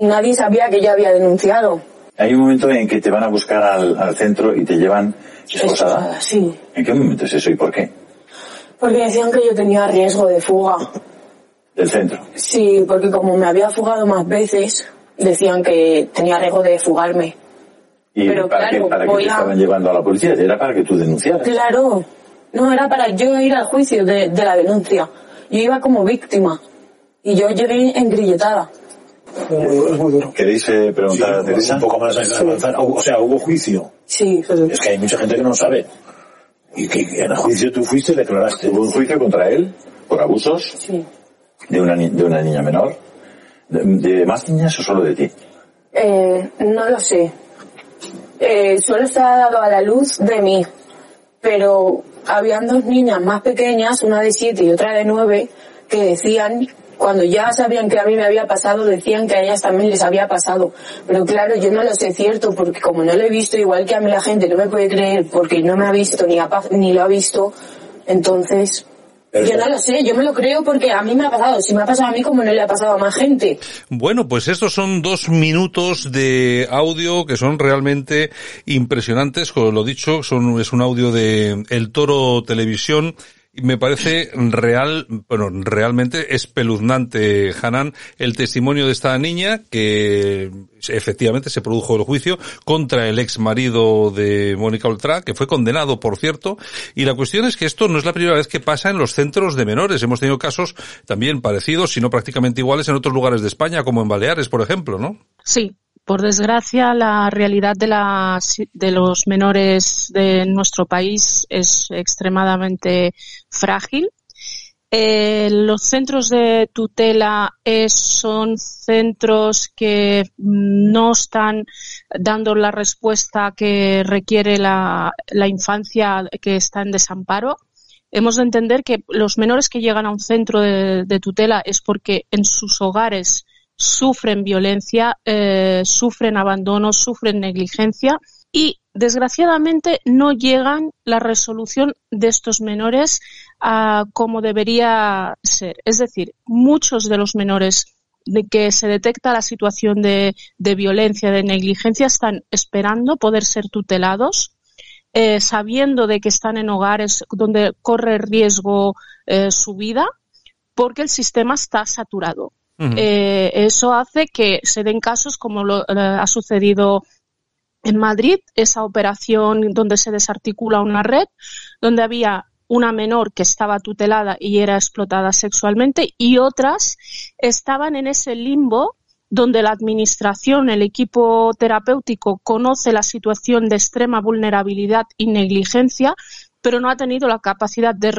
Nadie sabía que yo había denunciado. Hay un momento en que te van a buscar al, al centro y te llevan esposada. Sí. ¿En qué momento es eso y por qué? Porque decían que yo tenía riesgo de fuga. Del centro. Sí, porque como me había fugado más veces, decían que tenía riesgo de fugarme. ¿Y Pero para claro, para voy te a- estaban llevando a la policía? Era para que tú denunciaras. Claro, no era para yo ir al juicio de, de la denuncia. Yo iba como víctima y yo llegué engrilletada. ¿Queréis eh, preguntar a Teresa? Un poco más avanzar. O sea, hubo juicio. Sí. Es que hay mucha gente que no sabe. Y que en el juicio tú fuiste y declaraste. Hubo un juicio contra él por abusos Sí. de una, ni- de una niña menor. ¿De, de más niñas o solo de ti? Eh, no lo sé. Eh, solo se ha dado a la luz de mí, pero habían dos niñas más pequeñas, una de siete y otra de nueve, que decían, cuando ya sabían que a mí me había pasado, decían que a ellas también les había pasado. Pero claro, yo no lo sé cierto, porque como no lo he visto, igual que a mí la gente no me puede creer porque no me ha visto ni, ha pa- ni lo ha visto, entonces... Yo no lo sé, yo me lo creo porque a mí me ha pasado. Si me ha pasado a mí, como no le ha pasado a más gente. Bueno, pues estos son dos minutos de audio que son realmente impresionantes. Como lo dicho, son, es un audio de El Toro Televisión. Me parece real, bueno, realmente espeluznante, Hanan, el testimonio de esta niña que efectivamente se produjo el juicio contra el ex marido de Mónica Oltra, que fue condenado, por cierto. Y la cuestión es que esto no es la primera vez que pasa en los centros de menores. Hemos tenido casos también parecidos, si no prácticamente iguales, en otros lugares de España, como en Baleares, por ejemplo, ¿no? Sí, por desgracia, la realidad de, las, de los menores de nuestro país es extremadamente frágil. Eh, los centros de tutela es- son centros que no están dando la respuesta que requiere la, infancia que está en desamparo. Hemos de entender que los menores que llegan a un centro de, de tutela es porque en sus hogares sufren violencia, eh, sufren abandono, sufren negligencia y desgraciadamente no llegan la resolución de estos menores a como debería ser. Es decir, muchos de los menores de que se detecta la situación de, de violencia, de negligencia, están esperando poder ser tutelados, eh, sabiendo de que están en hogares donde corre riesgo eh, su vida, porque el sistema está saturado. Eh, eso hace que se den casos como lo, ha sucedido en Madrid, esa operación donde se desarticula una red, donde había una menor que estaba tutelada y era explotada sexualmente y otras estaban en ese limbo donde la administración, el equipo terapéutico conoce la situación de extrema vulnerabilidad y negligencia pero no ha tenido la capacidad de,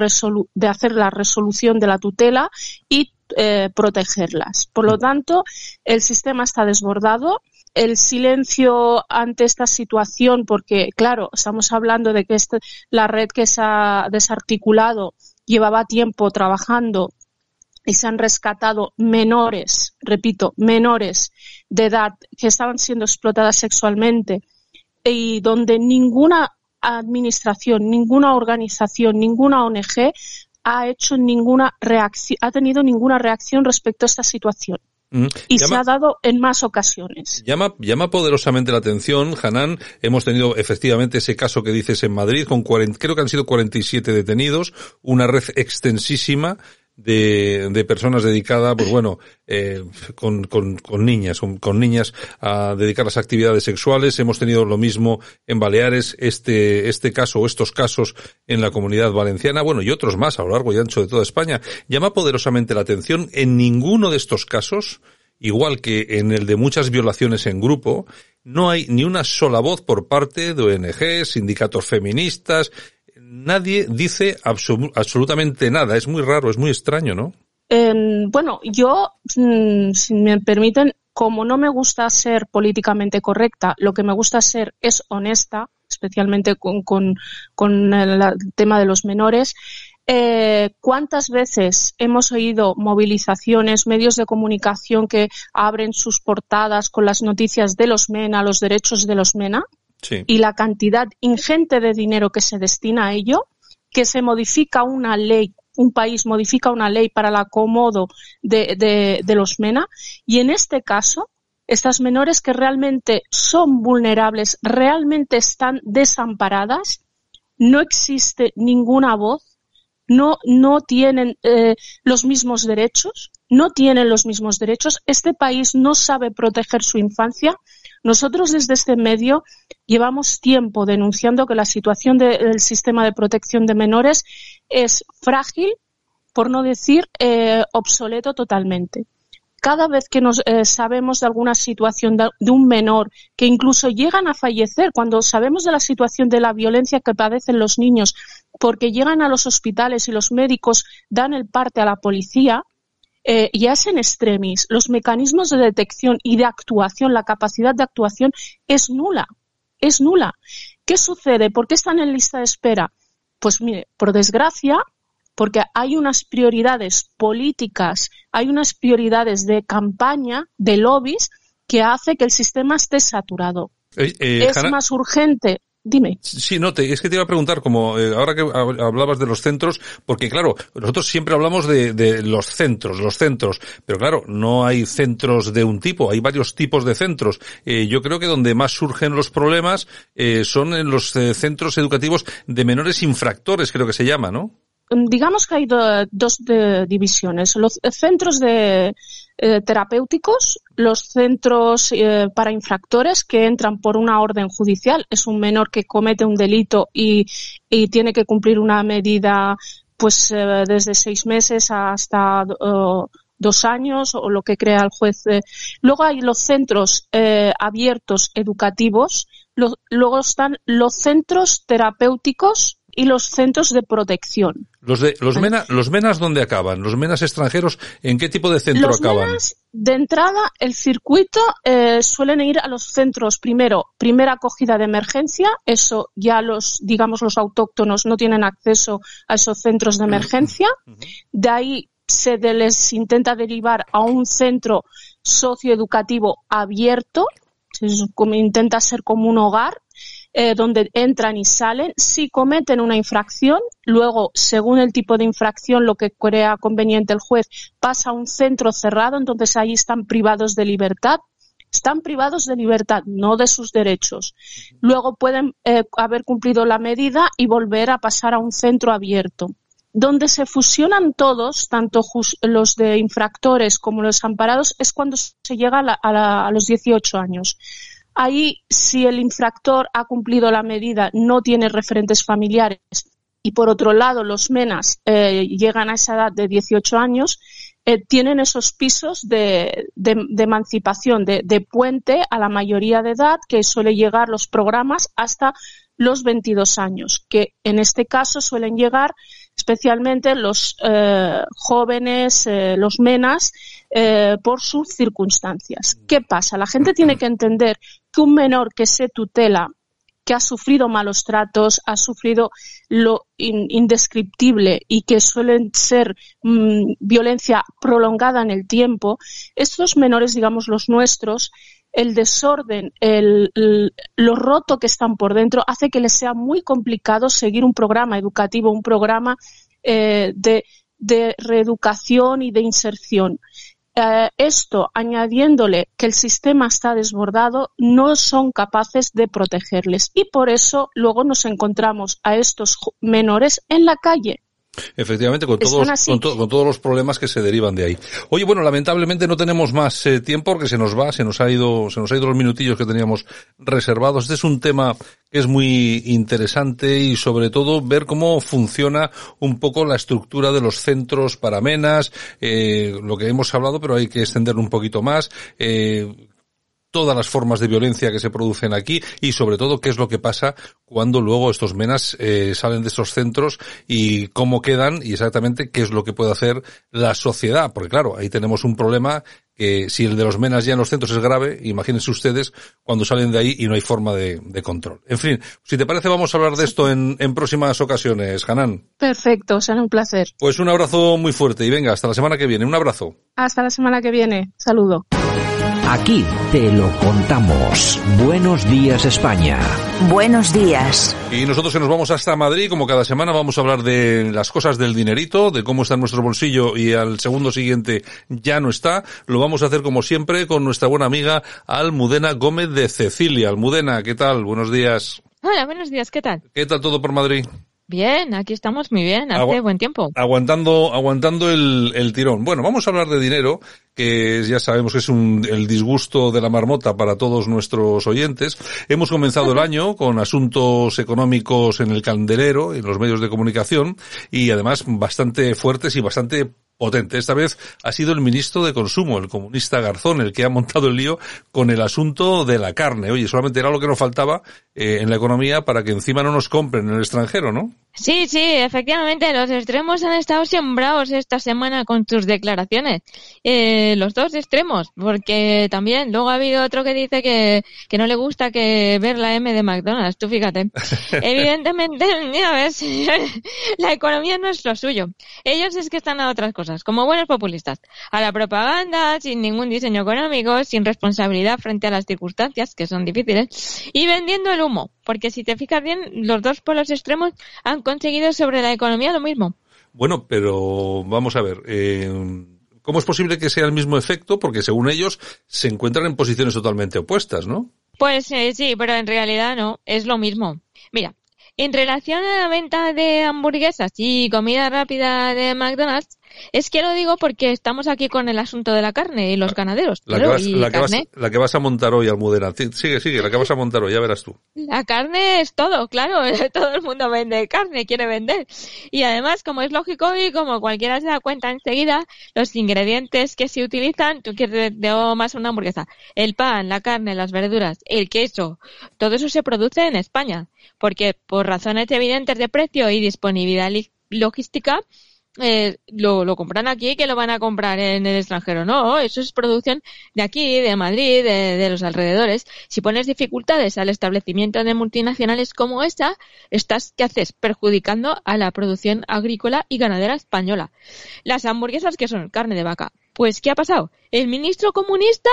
de hacer la resolución de la tutela y eh, protegerlas. Por lo tanto, el sistema está desbordado. El silencio ante esta situación, porque claro, estamos hablando de que este, la red que se ha desarticulado llevaba tiempo trabajando y se han rescatado menores, repito, menores de edad que estaban siendo explotadas sexualmente y donde ninguna administración, ninguna organización, ninguna ONG ha hecho ninguna reacción, ha tenido ninguna reacción respecto a esta situación. Mm. Y se ha dado en más ocasiones. Llama, llama poderosamente la atención, Hanan. Hemos tenido efectivamente ese caso que dices en Madrid, con 40, creo que han sido 47 detenidos, una red extensísima de, de personas dedicadas, pues bueno, eh, con, con, con, niñas, con, niñas a dedicar las actividades sexuales. Hemos tenido lo mismo en Baleares, este, este caso o estos casos en la comunidad valenciana, bueno, y otros más a lo largo y ancho de toda España. Llama poderosamente la atención en ninguno de estos casos, igual que en el de muchas violaciones en grupo, no hay ni una sola voz por parte de ONG, sindicatos feministas, nadie dice absolutamente nada. Es muy raro, es muy extraño, ¿no? Em, bueno, yo, mm, si me permiten, como no me gusta ser políticamente correcta, lo que me gusta ser es honesta, especialmente con, con, el tema de los menores. Eh, ¿Cuántas veces hemos oído movilizaciones, medios de comunicación que abren sus portadas con las noticias de los MENA, los derechos de los MENA? Y la cantidad ingente de dinero que se destina a ello, que se modifica una ley, un país modifica una ley para el acomodo de, de los MENA, y en este caso, estas menores que realmente son vulnerables, realmente están desamparadas, no existe ninguna voz, no, no tienen eh, los mismos derechos, no tienen los mismos derechos, este país no sabe proteger su infancia nosotros desde este medio llevamos tiempo denunciando que la situación del sistema de protección de menores es frágil, por no decir eh, obsoleto totalmente. Cada vez que nos eh, sabemos de alguna situación de, un menor que incluso llegan a fallecer, cuando sabemos de la situación de la violencia que padecen los niños, porque llegan a los hospitales y los médicos dan el parte a la policía, eh, ya es en extremis, los mecanismos de detección y de actuación, la capacidad de actuación es nula, es nula. ¿Qué sucede? ¿Por qué están en lista de espera? Pues mire, por desgracia, porque hay unas prioridades políticas, hay unas prioridades de campaña, de lobbies, que hace que el sistema esté saturado. Eh, eh, es más urgente Dime. Sí, no, te, es que te iba a preguntar, como eh, ahora que hablabas de los centros, porque claro, nosotros siempre hablamos de, de, los centros, los centros, pero claro, no hay centros de un tipo, hay varios tipos de centros. Eh, yo creo que donde más surgen los problemas eh, son en los centros educativos de menores infractores, creo que se llama, ¿no? Mm, digamos que hay dos divisiones. Los centros de eh, terapéuticos, los centros eh, para infractores que entran por una orden judicial. Es un menor que comete un delito y, tiene que cumplir una medida pues eh, desde seis meses hasta dos años o lo que crea el juez. Luego hay los centros abiertos educativos, luego están los centros terapéuticos y los centros de protección. Los de los mena, los menas dónde acaban? Los menas extranjeros ¿en qué tipo de centro los acaban? Menas, de entrada el circuito eh, suelen ir a los centros primero, primera acogida de emergencia, eso ya los digamos los autóctonos no tienen acceso a esos centros de emergencia. De ahí se les intenta derivar a un centro socioeducativo abierto, como intenta ser como un hogar eh, donde entran y salen, si cometen una infracción, luego, según el tipo de infracción, lo que crea conveniente el juez, pasa a un centro cerrado, entonces ahí están privados de libertad. Están privados de libertad, no de sus derechos. Luego pueden eh, haber cumplido la medida y volver a pasar a un centro abierto donde se fusionan todos, tanto los de infractores como los amparados, es cuando se llega a, a los 18 años. Ahí, si el infractor ha cumplido la medida, no tiene referentes familiares y por otro lado los menas eh, llegan a esa edad de 18 años, eh, tienen esos pisos de, emancipación, de, puente a la mayoría de edad que suele llegar los programas hasta los 22 años, que en este caso suelen llegar especialmente los eh, jóvenes, eh, los menas, eh, por sus circunstancias. ¿Qué pasa? La gente tiene que entender que un menor que se tutela que ha sufrido malos tratos, ha sufrido lo indescriptible y que suelen ser mm, violencia prolongada en el tiempo, estos menores, digamos los nuestros, el desorden, el, lo roto que están por dentro, hace que les sea muy complicado seguir un programa educativo, un programa eh, de, de reeducación y de inserción. Eh, esto, añadiéndole que el sistema está desbordado, no son capaces de protegerles. Y por eso luego nos encontramos a estos menores en la calle. Efectivamente, con todos, con, todos los problemas que se derivan de ahí. Oye, bueno, lamentablemente no tenemos más eh, tiempo porque se nos va, se nos ha ido, se nos ha ido los minutillos que teníamos reservados. Este es un tema que es muy interesante y sobre todo ver cómo funciona un poco la estructura de los centros para menas, eh, lo que hemos hablado, pero hay que extenderlo un poquito más. Eh, todas las formas de violencia que se producen aquí y sobre todo qué es lo que pasa cuando luego estos menas eh, salen de estos centros y cómo quedan y exactamente qué es lo que puede hacer la sociedad. Porque claro, ahí tenemos un problema que si el de los menas ya en los centros es grave, imagínense ustedes cuando salen de ahí y no hay forma de, control. En fin, si te parece vamos a hablar de esto en, en próximas ocasiones, Hanan. Perfecto, será un placer. Pues un abrazo muy fuerte y venga, hasta la semana que viene. Un abrazo. Hasta la semana que viene. Saludo. Aquí te lo contamos. Buenos días España. Buenos días. Y nosotros que nos vamos hasta Madrid, como cada semana vamos a hablar de las cosas del dinerito, de cómo está en nuestro bolsillo y al segundo siguiente ya no está. Lo vamos a hacer como siempre con nuestra buena amiga Almudena Gómez de Cecilia. Almudena, ¿qué tal? Buenos días. Hola, buenos días, ¿qué tal? ¿Qué tal todo por Madrid? Bien, aquí estamos muy bien, hace buen tiempo. Aguantando, aguantando el, el, tirón. Bueno, vamos a hablar de dinero, que ya sabemos que es un, el disgusto de la marmota para todos nuestros oyentes. Hemos comenzado el año con asuntos económicos en el candelero, en los medios de comunicación, y además bastante fuertes y bastante potente. Esta vez ha sido el ministro de Consumo, el comunista Garzón, el que ha montado el lío con el asunto de la carne. Oye, solamente era lo que nos faltaba eh, en la economía para que encima no nos compren en el extranjero, ¿no? Sí, sí, efectivamente, los extremos han estado sembrados esta semana con tus declaraciones. Eh, los dos extremos, porque también luego ha habido otro que dice que, que no le gusta que ver la M de McDonald's, tú fíjate. [LAUGHS] Evidentemente, [LAUGHS] mira, ves, [LAUGHS] la economía no es lo suyo. Ellos es que están a otras cosas, como buenos populistas. A la propaganda, sin ningún diseño económico, sin responsabilidad frente a las circunstancias, que son difíciles, y vendiendo el humo porque si te fijas bien, los dos polos extremos han conseguido sobre la economía lo mismo. Bueno, pero vamos a ver. Eh, ¿Cómo es posible que sea el mismo efecto? Porque según ellos se encuentran en posiciones totalmente opuestas, ¿no? Pues eh, sí, pero en realidad no, es lo mismo. Mira, en relación a la venta de hamburguesas y comida rápida de McDonald's, es que lo digo porque estamos aquí con el asunto de la carne y los ganaderos. La, que, vas, la, que, vas, a montar hoy, Almudena. Sigue, sigue, la que vas a montar hoy, ya verás tú. La carne es todo, claro. [LAUGHS] Todo el mundo vende carne, quiere vender. Y además, como es lógico y como cualquiera se da cuenta enseguida, los ingredientes que se utilizan, tú quieres de más una hamburguesa, el pan, la carne, las verduras, el queso, todo eso se produce en España. Porque por razones evidentes de precio y disponibilidad logística, eh, lo, lo, compran aquí que lo van a comprar en el extranjero. No, eso es producción de aquí, de Madrid, de, los alrededores. Si pones dificultades al establecimiento de multinacionales como esta, estás, ¿qué haces? Perjudicando a la producción agrícola y ganadera española. Las hamburguesas que son carne de vaca. Pues, ¿qué ha pasado? El ministro comunista,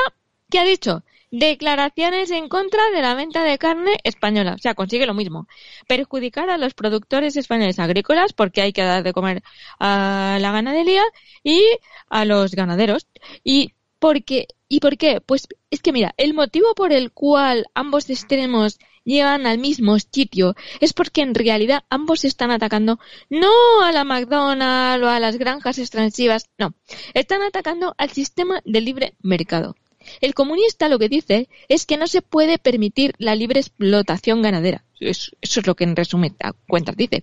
¿qué ha dicho? Declaraciones en contra de la venta de carne española. O sea, consigue lo mismo. Perjudicar a los productores españoles agrícolas porque hay que dar de comer a la ganadería y a los ganaderos. Y porque, ¿y por qué? Pues es que mira, el motivo por el cual ambos extremos llegan al mismo sitio es porque en realidad ambos están atacando no a la McDonald's o a las granjas extensivas, no, están atacando al sistema de libre mercado. El comunista lo que dice es que no se puede permitir la libre explotación ganadera. Eso, es lo que en resumen cuentas dice.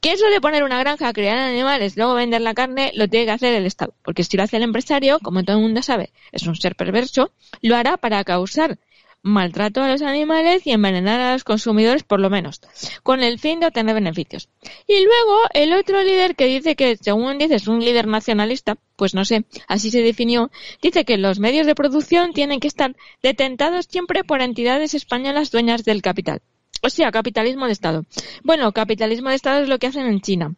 Que eso de poner una granja criar animales, luego vender la carne, lo tiene que hacer el Estado. Porque si lo hace el empresario, como todo el mundo sabe, es un ser perverso, lo hará para causar maltrato a los animales y envenenar a los consumidores por lo menos, con el fin de obtener beneficios. Y luego el otro líder que dice que, según dice, es un líder nacionalista, pues no sé, así se definió, dice que los medios de producción tienen que estar detentados siempre por entidades españolas dueñas del capital. O sea, capitalismo de Estado. Bueno, capitalismo de Estado es lo que hacen en China.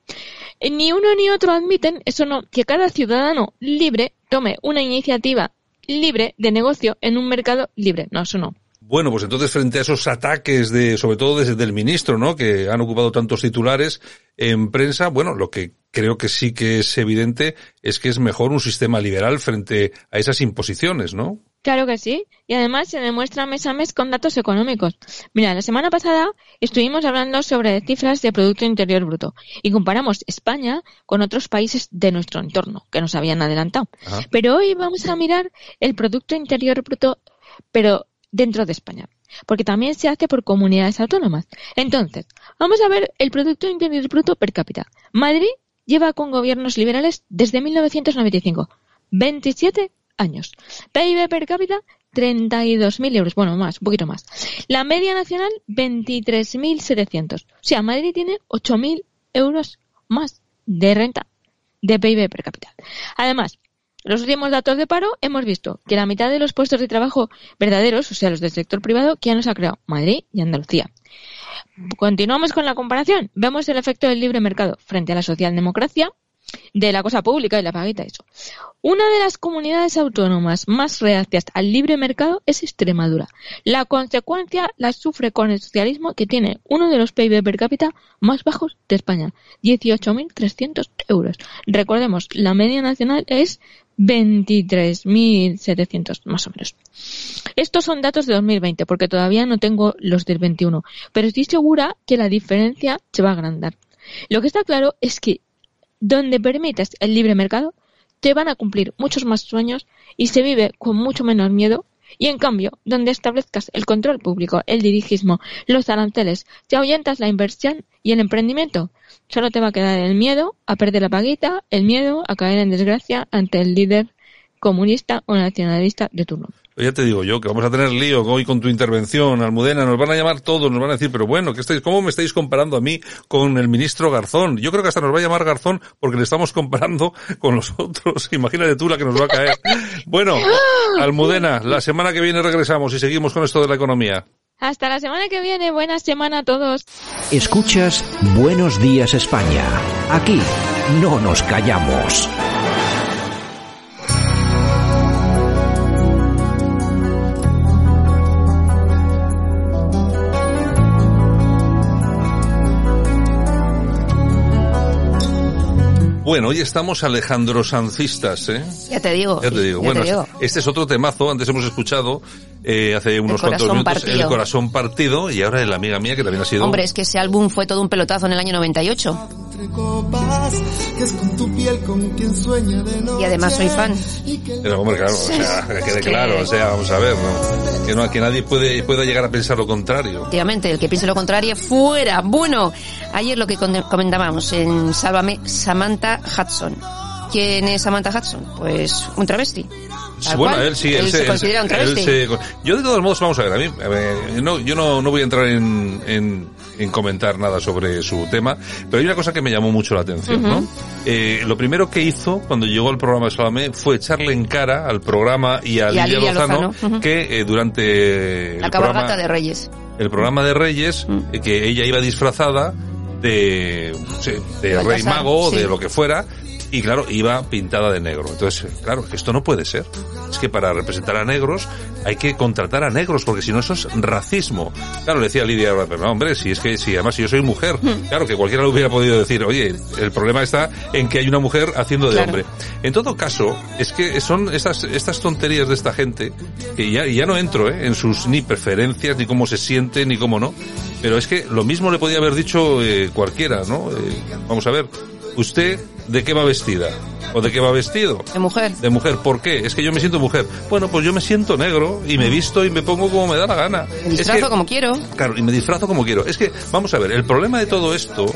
Eh, Ni uno ni otro admiten, eso no, que cada ciudadano libre tome una iniciativa libre de negocio en un mercado libre. No, eso no. Bueno, pues entonces frente a esos ataques de, sobre todo desde el ministro, ¿no? Que han ocupado tantos titulares en prensa, bueno, lo que creo que sí que es evidente es que es mejor un sistema liberal frente a esas imposiciones, ¿no? Claro que sí. Y además se demuestra mes a mes con datos económicos. Mira, la semana pasada estuvimos hablando sobre cifras de Producto Interior Bruto y comparamos España con otros países de nuestro entorno que nos habían adelantado. Pero hoy vamos a mirar el Producto Interior Bruto, pero dentro de España. Porque también se hace por comunidades autónomas. Entonces, vamos a ver el Producto Interior Bruto per cápita. Madrid lleva con gobiernos liberales desde 1995. 27 años. PIB per cápita, 32.000 euros. Bueno, más, un poquito más. La media nacional, 23.700. O sea, Madrid tiene 8.000 euros más de renta de PIB per cápita. Además, los últimos datos de paro hemos visto que la mitad de los puestos de trabajo verdaderos, o sea, los del sector privado, ¿quién los ha creado? Madrid y Andalucía. Continuamos con la comparación. Vemos el efecto del libre mercado frente a la socialdemocracia de la cosa pública y la paguita, eso. Una de las comunidades autónomas más reacias al libre mercado es Extremadura. La consecuencia la sufre con el socialismo que tiene uno de los PIB per cápita más bajos de España, 18.300 euros. Recordemos, la media nacional es 23.700 más o menos. Estos son datos de 2020 porque todavía no tengo los del 21, pero estoy segura que la diferencia se va a agrandar. Lo que está claro es que donde permites el libre mercado, te van a cumplir muchos más sueños y se vive con mucho menos miedo. Y en cambio, donde establezcas el control público, el dirigismo, los aranceles, te ahuyentas la inversión y el emprendimiento. Solo te va a quedar el miedo a perder la paguita, el miedo a caer en desgracia ante el líder comunista o nacionalista de turno. Ya te digo yo que vamos a tener lío hoy con tu intervención, Almudena. Nos van a llamar todos, nos van a decir, pero bueno, ¿qué estáis, ¿cómo me estáis comparando a mí con el ministro Garzón? Yo creo que hasta nos va a llamar Garzón porque le estamos comparando con los [LAUGHS] otros. Imagínate tú la que nos va a caer. Bueno, Almudena, la semana que viene regresamos y seguimos con esto de la economía. Hasta la semana que viene. Buena semana a todos. Escuchas Buenos Días España. Aquí no nos callamos. Bueno, hoy estamos Alejandro Sancistas, ¿eh? Ya te digo. Ya te digo. ya bueno, te digo. este es otro temazo. Antes hemos escuchado eh, hace unos cuantos minutos partido. el corazón partido y ahora la amiga mía que también ha sido. Hombre, es que ese álbum fue todo un pelotazo en el año 98. entre copas, que es con tu piel con quien sueña de noche. Y además soy fan. Pero, hombre, claro, o sea, que quede claro, o sea, vamos a ver, ¿no? Que, no, que nadie puede, pueda llegar a pensar lo contrario. Efectivamente, el que piense lo contrario, fuera. Bueno, ayer lo que comentábamos en Sálvame, Samantha Hudson. ¿Quién es Samantha Hudson? Pues un travesti. Tal bueno, cual. él sí, él, se, considera un él travesti. se- yo de todos modos, vamos a ver, a mí, a ver, no, yo no, no voy a entrar en, en, en comentar nada sobre su tema, pero hay una cosa que me llamó mucho la atención, ¿no? Ujú. Eh, lo primero que hizo cuando llegó al programa de Salame fue echarle en cara al programa y a Y Lidia Lidia Lozano, Lozano, ujú. que eh, durante La cabalgata de Reyes. el programa de Reyes, Mm. eh, que ella iba disfrazada de, Rey Mago o sí. de lo que fuera, y claro, iba pintada de negro. Entonces, claro, esto no puede ser. Es que para representar a negros hay que contratar a negros, porque si no eso es racismo. Claro, le decía Lidia, pero no, hombre, si es que, si además si yo soy mujer, Hmm. claro, que cualquiera le hubiera podido decir, oye, el problema está en que hay una mujer haciendo de Claro. hombre. En todo caso, es que son estas, estas tonterías de esta gente, que ya, ya no entro ¿eh? en sus ni preferencias, ni cómo se siente, ni cómo no, pero es que lo mismo le podía haber dicho eh, cualquiera, ¿no? Eh, vamos a ver, ¿usted de qué va vestida? ¿O de qué va vestido? De mujer. De mujer, ¿por qué? Es que yo me siento mujer. Bueno, pues yo me siento negro y me visto y me pongo como me da la gana. Me Es disfrazo que- como quiero. Claro, y me disfrazo como quiero. Es que, vamos a ver, el problema de todo esto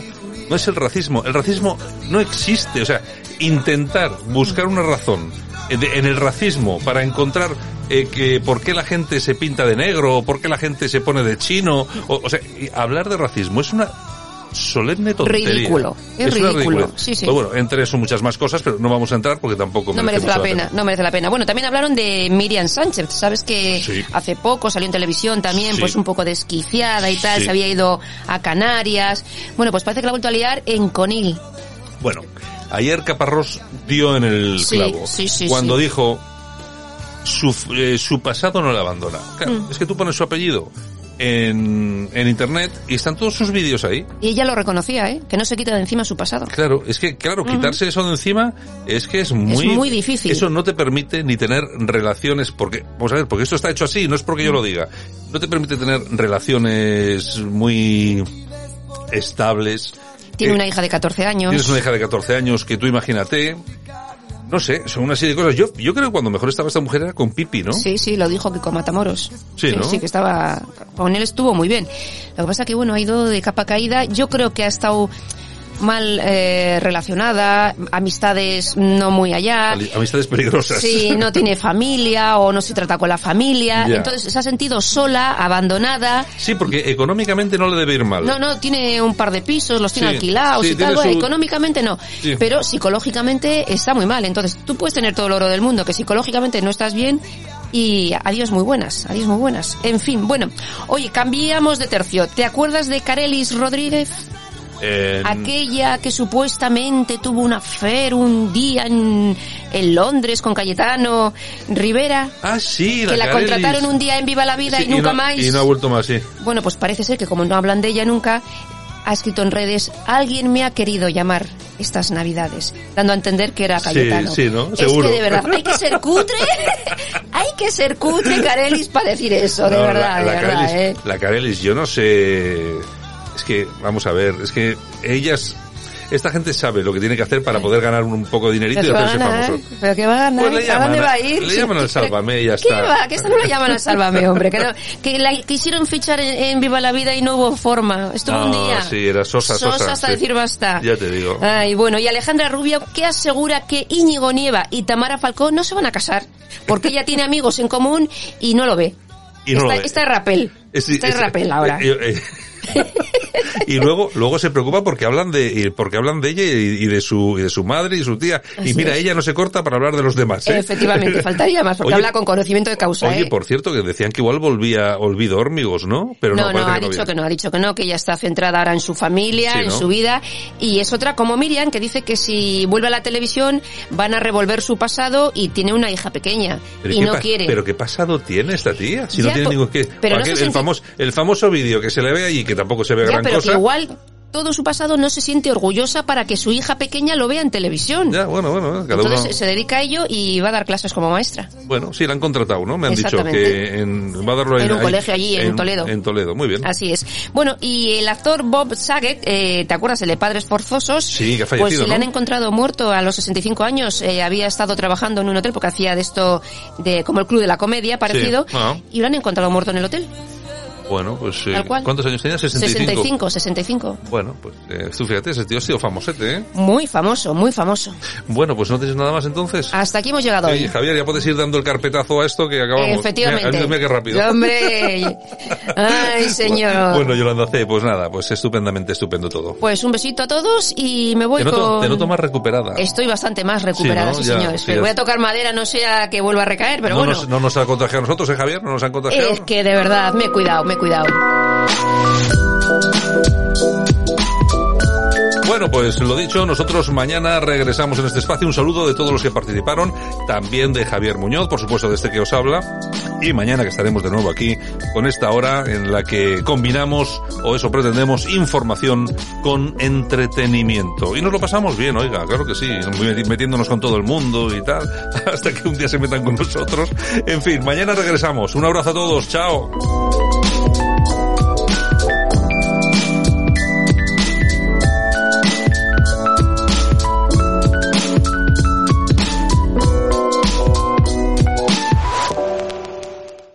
no es el racismo. El racismo no existe. O sea, intentar buscar una razón en el racismo, para encontrar eh, que por qué la gente se pinta de negro, o por qué la gente se pone de chino, o, o sea, hablar de racismo es una solemne tontería. Ridículo, es ridículo, sí, sí. Pues bueno, entre eso muchas más cosas, pero no vamos a entrar porque tampoco No merece la pena, no merece la pena. Bueno, también hablaron de Miriam Sánchez, sabes que Sí. hace poco salió en televisión también, pues un poco desquiciada y tal, se había ido a Canarias. Bueno, pues parece que la ha vuelto a liar en Conil. Bueno, ayer Caparrós dio en el clavo sí, sí, cuando dijo su, eh, su pasado no le abandona. Claro, Mm. es que tú pones su apellido en, en internet y están todos sus vídeos ahí. Y ella lo reconocía, ¿eh? Que no se quita de encima su pasado. Claro, es que, claro, quitarse eso de encima es que es muy... muy difícil. Eso no te permite ni tener relaciones, porque, vamos a ver, porque esto está hecho así, no es porque yo lo diga. No te permite tener relaciones muy estables. Tiene Eh, una hija de 14 años. Tienes una hija de 14 años que tú imagínate. No sé, son una serie de cosas. Yo, yo creo que cuando mejor estaba esta mujer era con Pipi, ¿no? Sí, sí, lo dijo Kiko Matamoros. Sí, ¿no? Sí, que estaba, con él estuvo muy bien. Lo que pasa que, bueno, ha ido de capa caída. Yo creo que ha estado mal eh, relacionada, amistades no muy allá. Amistades peligrosas. Sí, no tiene familia o no se trata con la familia. Ya. Entonces se ha sentido sola, abandonada. Sí, porque económicamente no le debe ir mal. No, no, tiene un par de pisos, los tiene Sí, alquilados sí, y tal. Económicamente no, Sí. pero psicológicamente está muy mal. Entonces tú puedes tener todo el oro del mundo, que psicológicamente no estás bien y adiós muy buenas, adiós muy buenas. En fin, bueno, oye, cambiamos de tercio. ¿Te acuerdas de Carelis Rodríguez? En- Aquella que supuestamente tuvo una affair un día en, en Londres con Cayetano Rivera. Ah, sí, que la contrataron un día en Viva la Vida Sí, y nunca no, más. Y no ha vuelto más, sí. Bueno, pues parece ser que como no hablan de ella nunca, ha escrito en redes, alguien me ha querido llamar estas navidades, dando a entender que era Sí, Cayetano. sí, ¿no? Es Seguro. que de verdad, hay que ser cutre, [LAUGHS] hay que ser cutre, Carelis, para decir eso, de No, verdad, la, la de verdad, Carelis, ¿eh? la Carelis, yo no sé. Es que, vamos a ver, es que ellas. Esta gente sabe lo que tiene que hacer para poder ganar un poco de dinerito y hacerse ganar, famoso. pero que va a ganar, Pues le ¿a dónde va a ir? le llaman al Sálvame y ya ¿Qué está. va? Que esto no lo llaman al Sálvame, hombre. Que, no- que la quisieron fichar en, en Viva la Vida y no hubo forma. Estuvo un día. sí, era sosa, sosa. hasta sí. decir basta. Ya te digo. Ay, bueno, y Alejandra Rubio que asegura que Íñigo Nieva y Tamara Falcó no se van a casar porque ella tiene amigos en común y no lo ve. [LAUGHS] Y no está, lo ve. está de rapel. Es- está de es- rapel ahora. eh, eh, y luego luego se preocupa porque hablan de porque hablan de ella y, de su y de su madre y su tía Así y mira es. ella no se corta para hablar de los demás ¿eh? Efectivamente, faltaría más porque Oye, habla con conocimiento de causa. Oye, ¿eh? por cierto, que decían que igual volvía Olvido Hormigos, ¿no? Pero no, no, no, ha dicho que no, ha dicho que no, que ella está centrada ahora en su familia, Sí, en ¿no? su vida, y es otra como Miriam, que dice que si vuelve a la televisión van a revolver su pasado y tiene una hija pequeña, Pero y qué no quiere. Pero qué pasado tiene esta tía, si no tiene ningún que pero aquel- el famoso el famoso vídeo que se le ve allí que tampoco se ve Ya, gran pero cosa. que igual todo su pasado no se siente orgullosa para que su hija pequeña lo vea en televisión. Ya, bueno, bueno, cada Entonces uno se dedica a ello y va a dar clases como maestra. Bueno, sí, la han contratado, ¿no? Me han dicho que en, va a darlo En un ahí- colegio allí, en Toledo. En Toledo, muy bien. Así es. Bueno, y el actor Bob Saget, eh, ¿te acuerdas? El de Padres Forzosos. Sí, que ha Pues fallecido, le han ¿no? encontrado muerto a los 65 años. Eh, había estado trabajando en un hotel porque hacía de esto, de como el club de la comedia, parecido. Ah. Y lo han encontrado muerto en el hotel. Bueno, pues eh. ¿cuántos años tenía? 65. 65, 65. Bueno, pues eh, tú fíjate, ese tío ha sido famosete, ¿eh? Muy famoso, muy famoso. Bueno, pues no tienes nada más entonces. Hasta aquí hemos llegado Oye, hoy. Javier, ya puedes ir dando el carpetazo a esto que acabamos. Efectivamente. Mira, mira qué rápido. [LAUGHS] Hombre. Ay, señor. Bueno, Yolanda C, pues nada, pues estupendamente estupendo todo. Pues un besito a todos y me voy Te noto, con... te noto más recuperada. Estoy bastante más recuperada, Sí, sí, ¿no? Ya, señores. sí, ya. voy a tocar madera, no sea que vuelva a recaer, pero no, bueno. nos, no nos ha contagiado a nosotros, ¿eh, Javier? No nos han contagiado. Es que de verdad, me he cuidado, me he cuidado. Bueno, pues lo dicho, nosotros mañana regresamos en este espacio. Un saludo de todos los que participaron, también de Javier Muñoz, por supuesto, de este que os habla. Y mañana que estaremos de nuevo aquí con esta hora en la que combinamos, o eso pretendemos, información con entretenimiento. Y nos lo pasamos bien, oiga, claro que sí, meti- metiéndonos con todo el mundo y tal, [LAUGHS] hasta que un día se metan con nosotros. En fin, mañana regresamos. Un abrazo a todos, chao.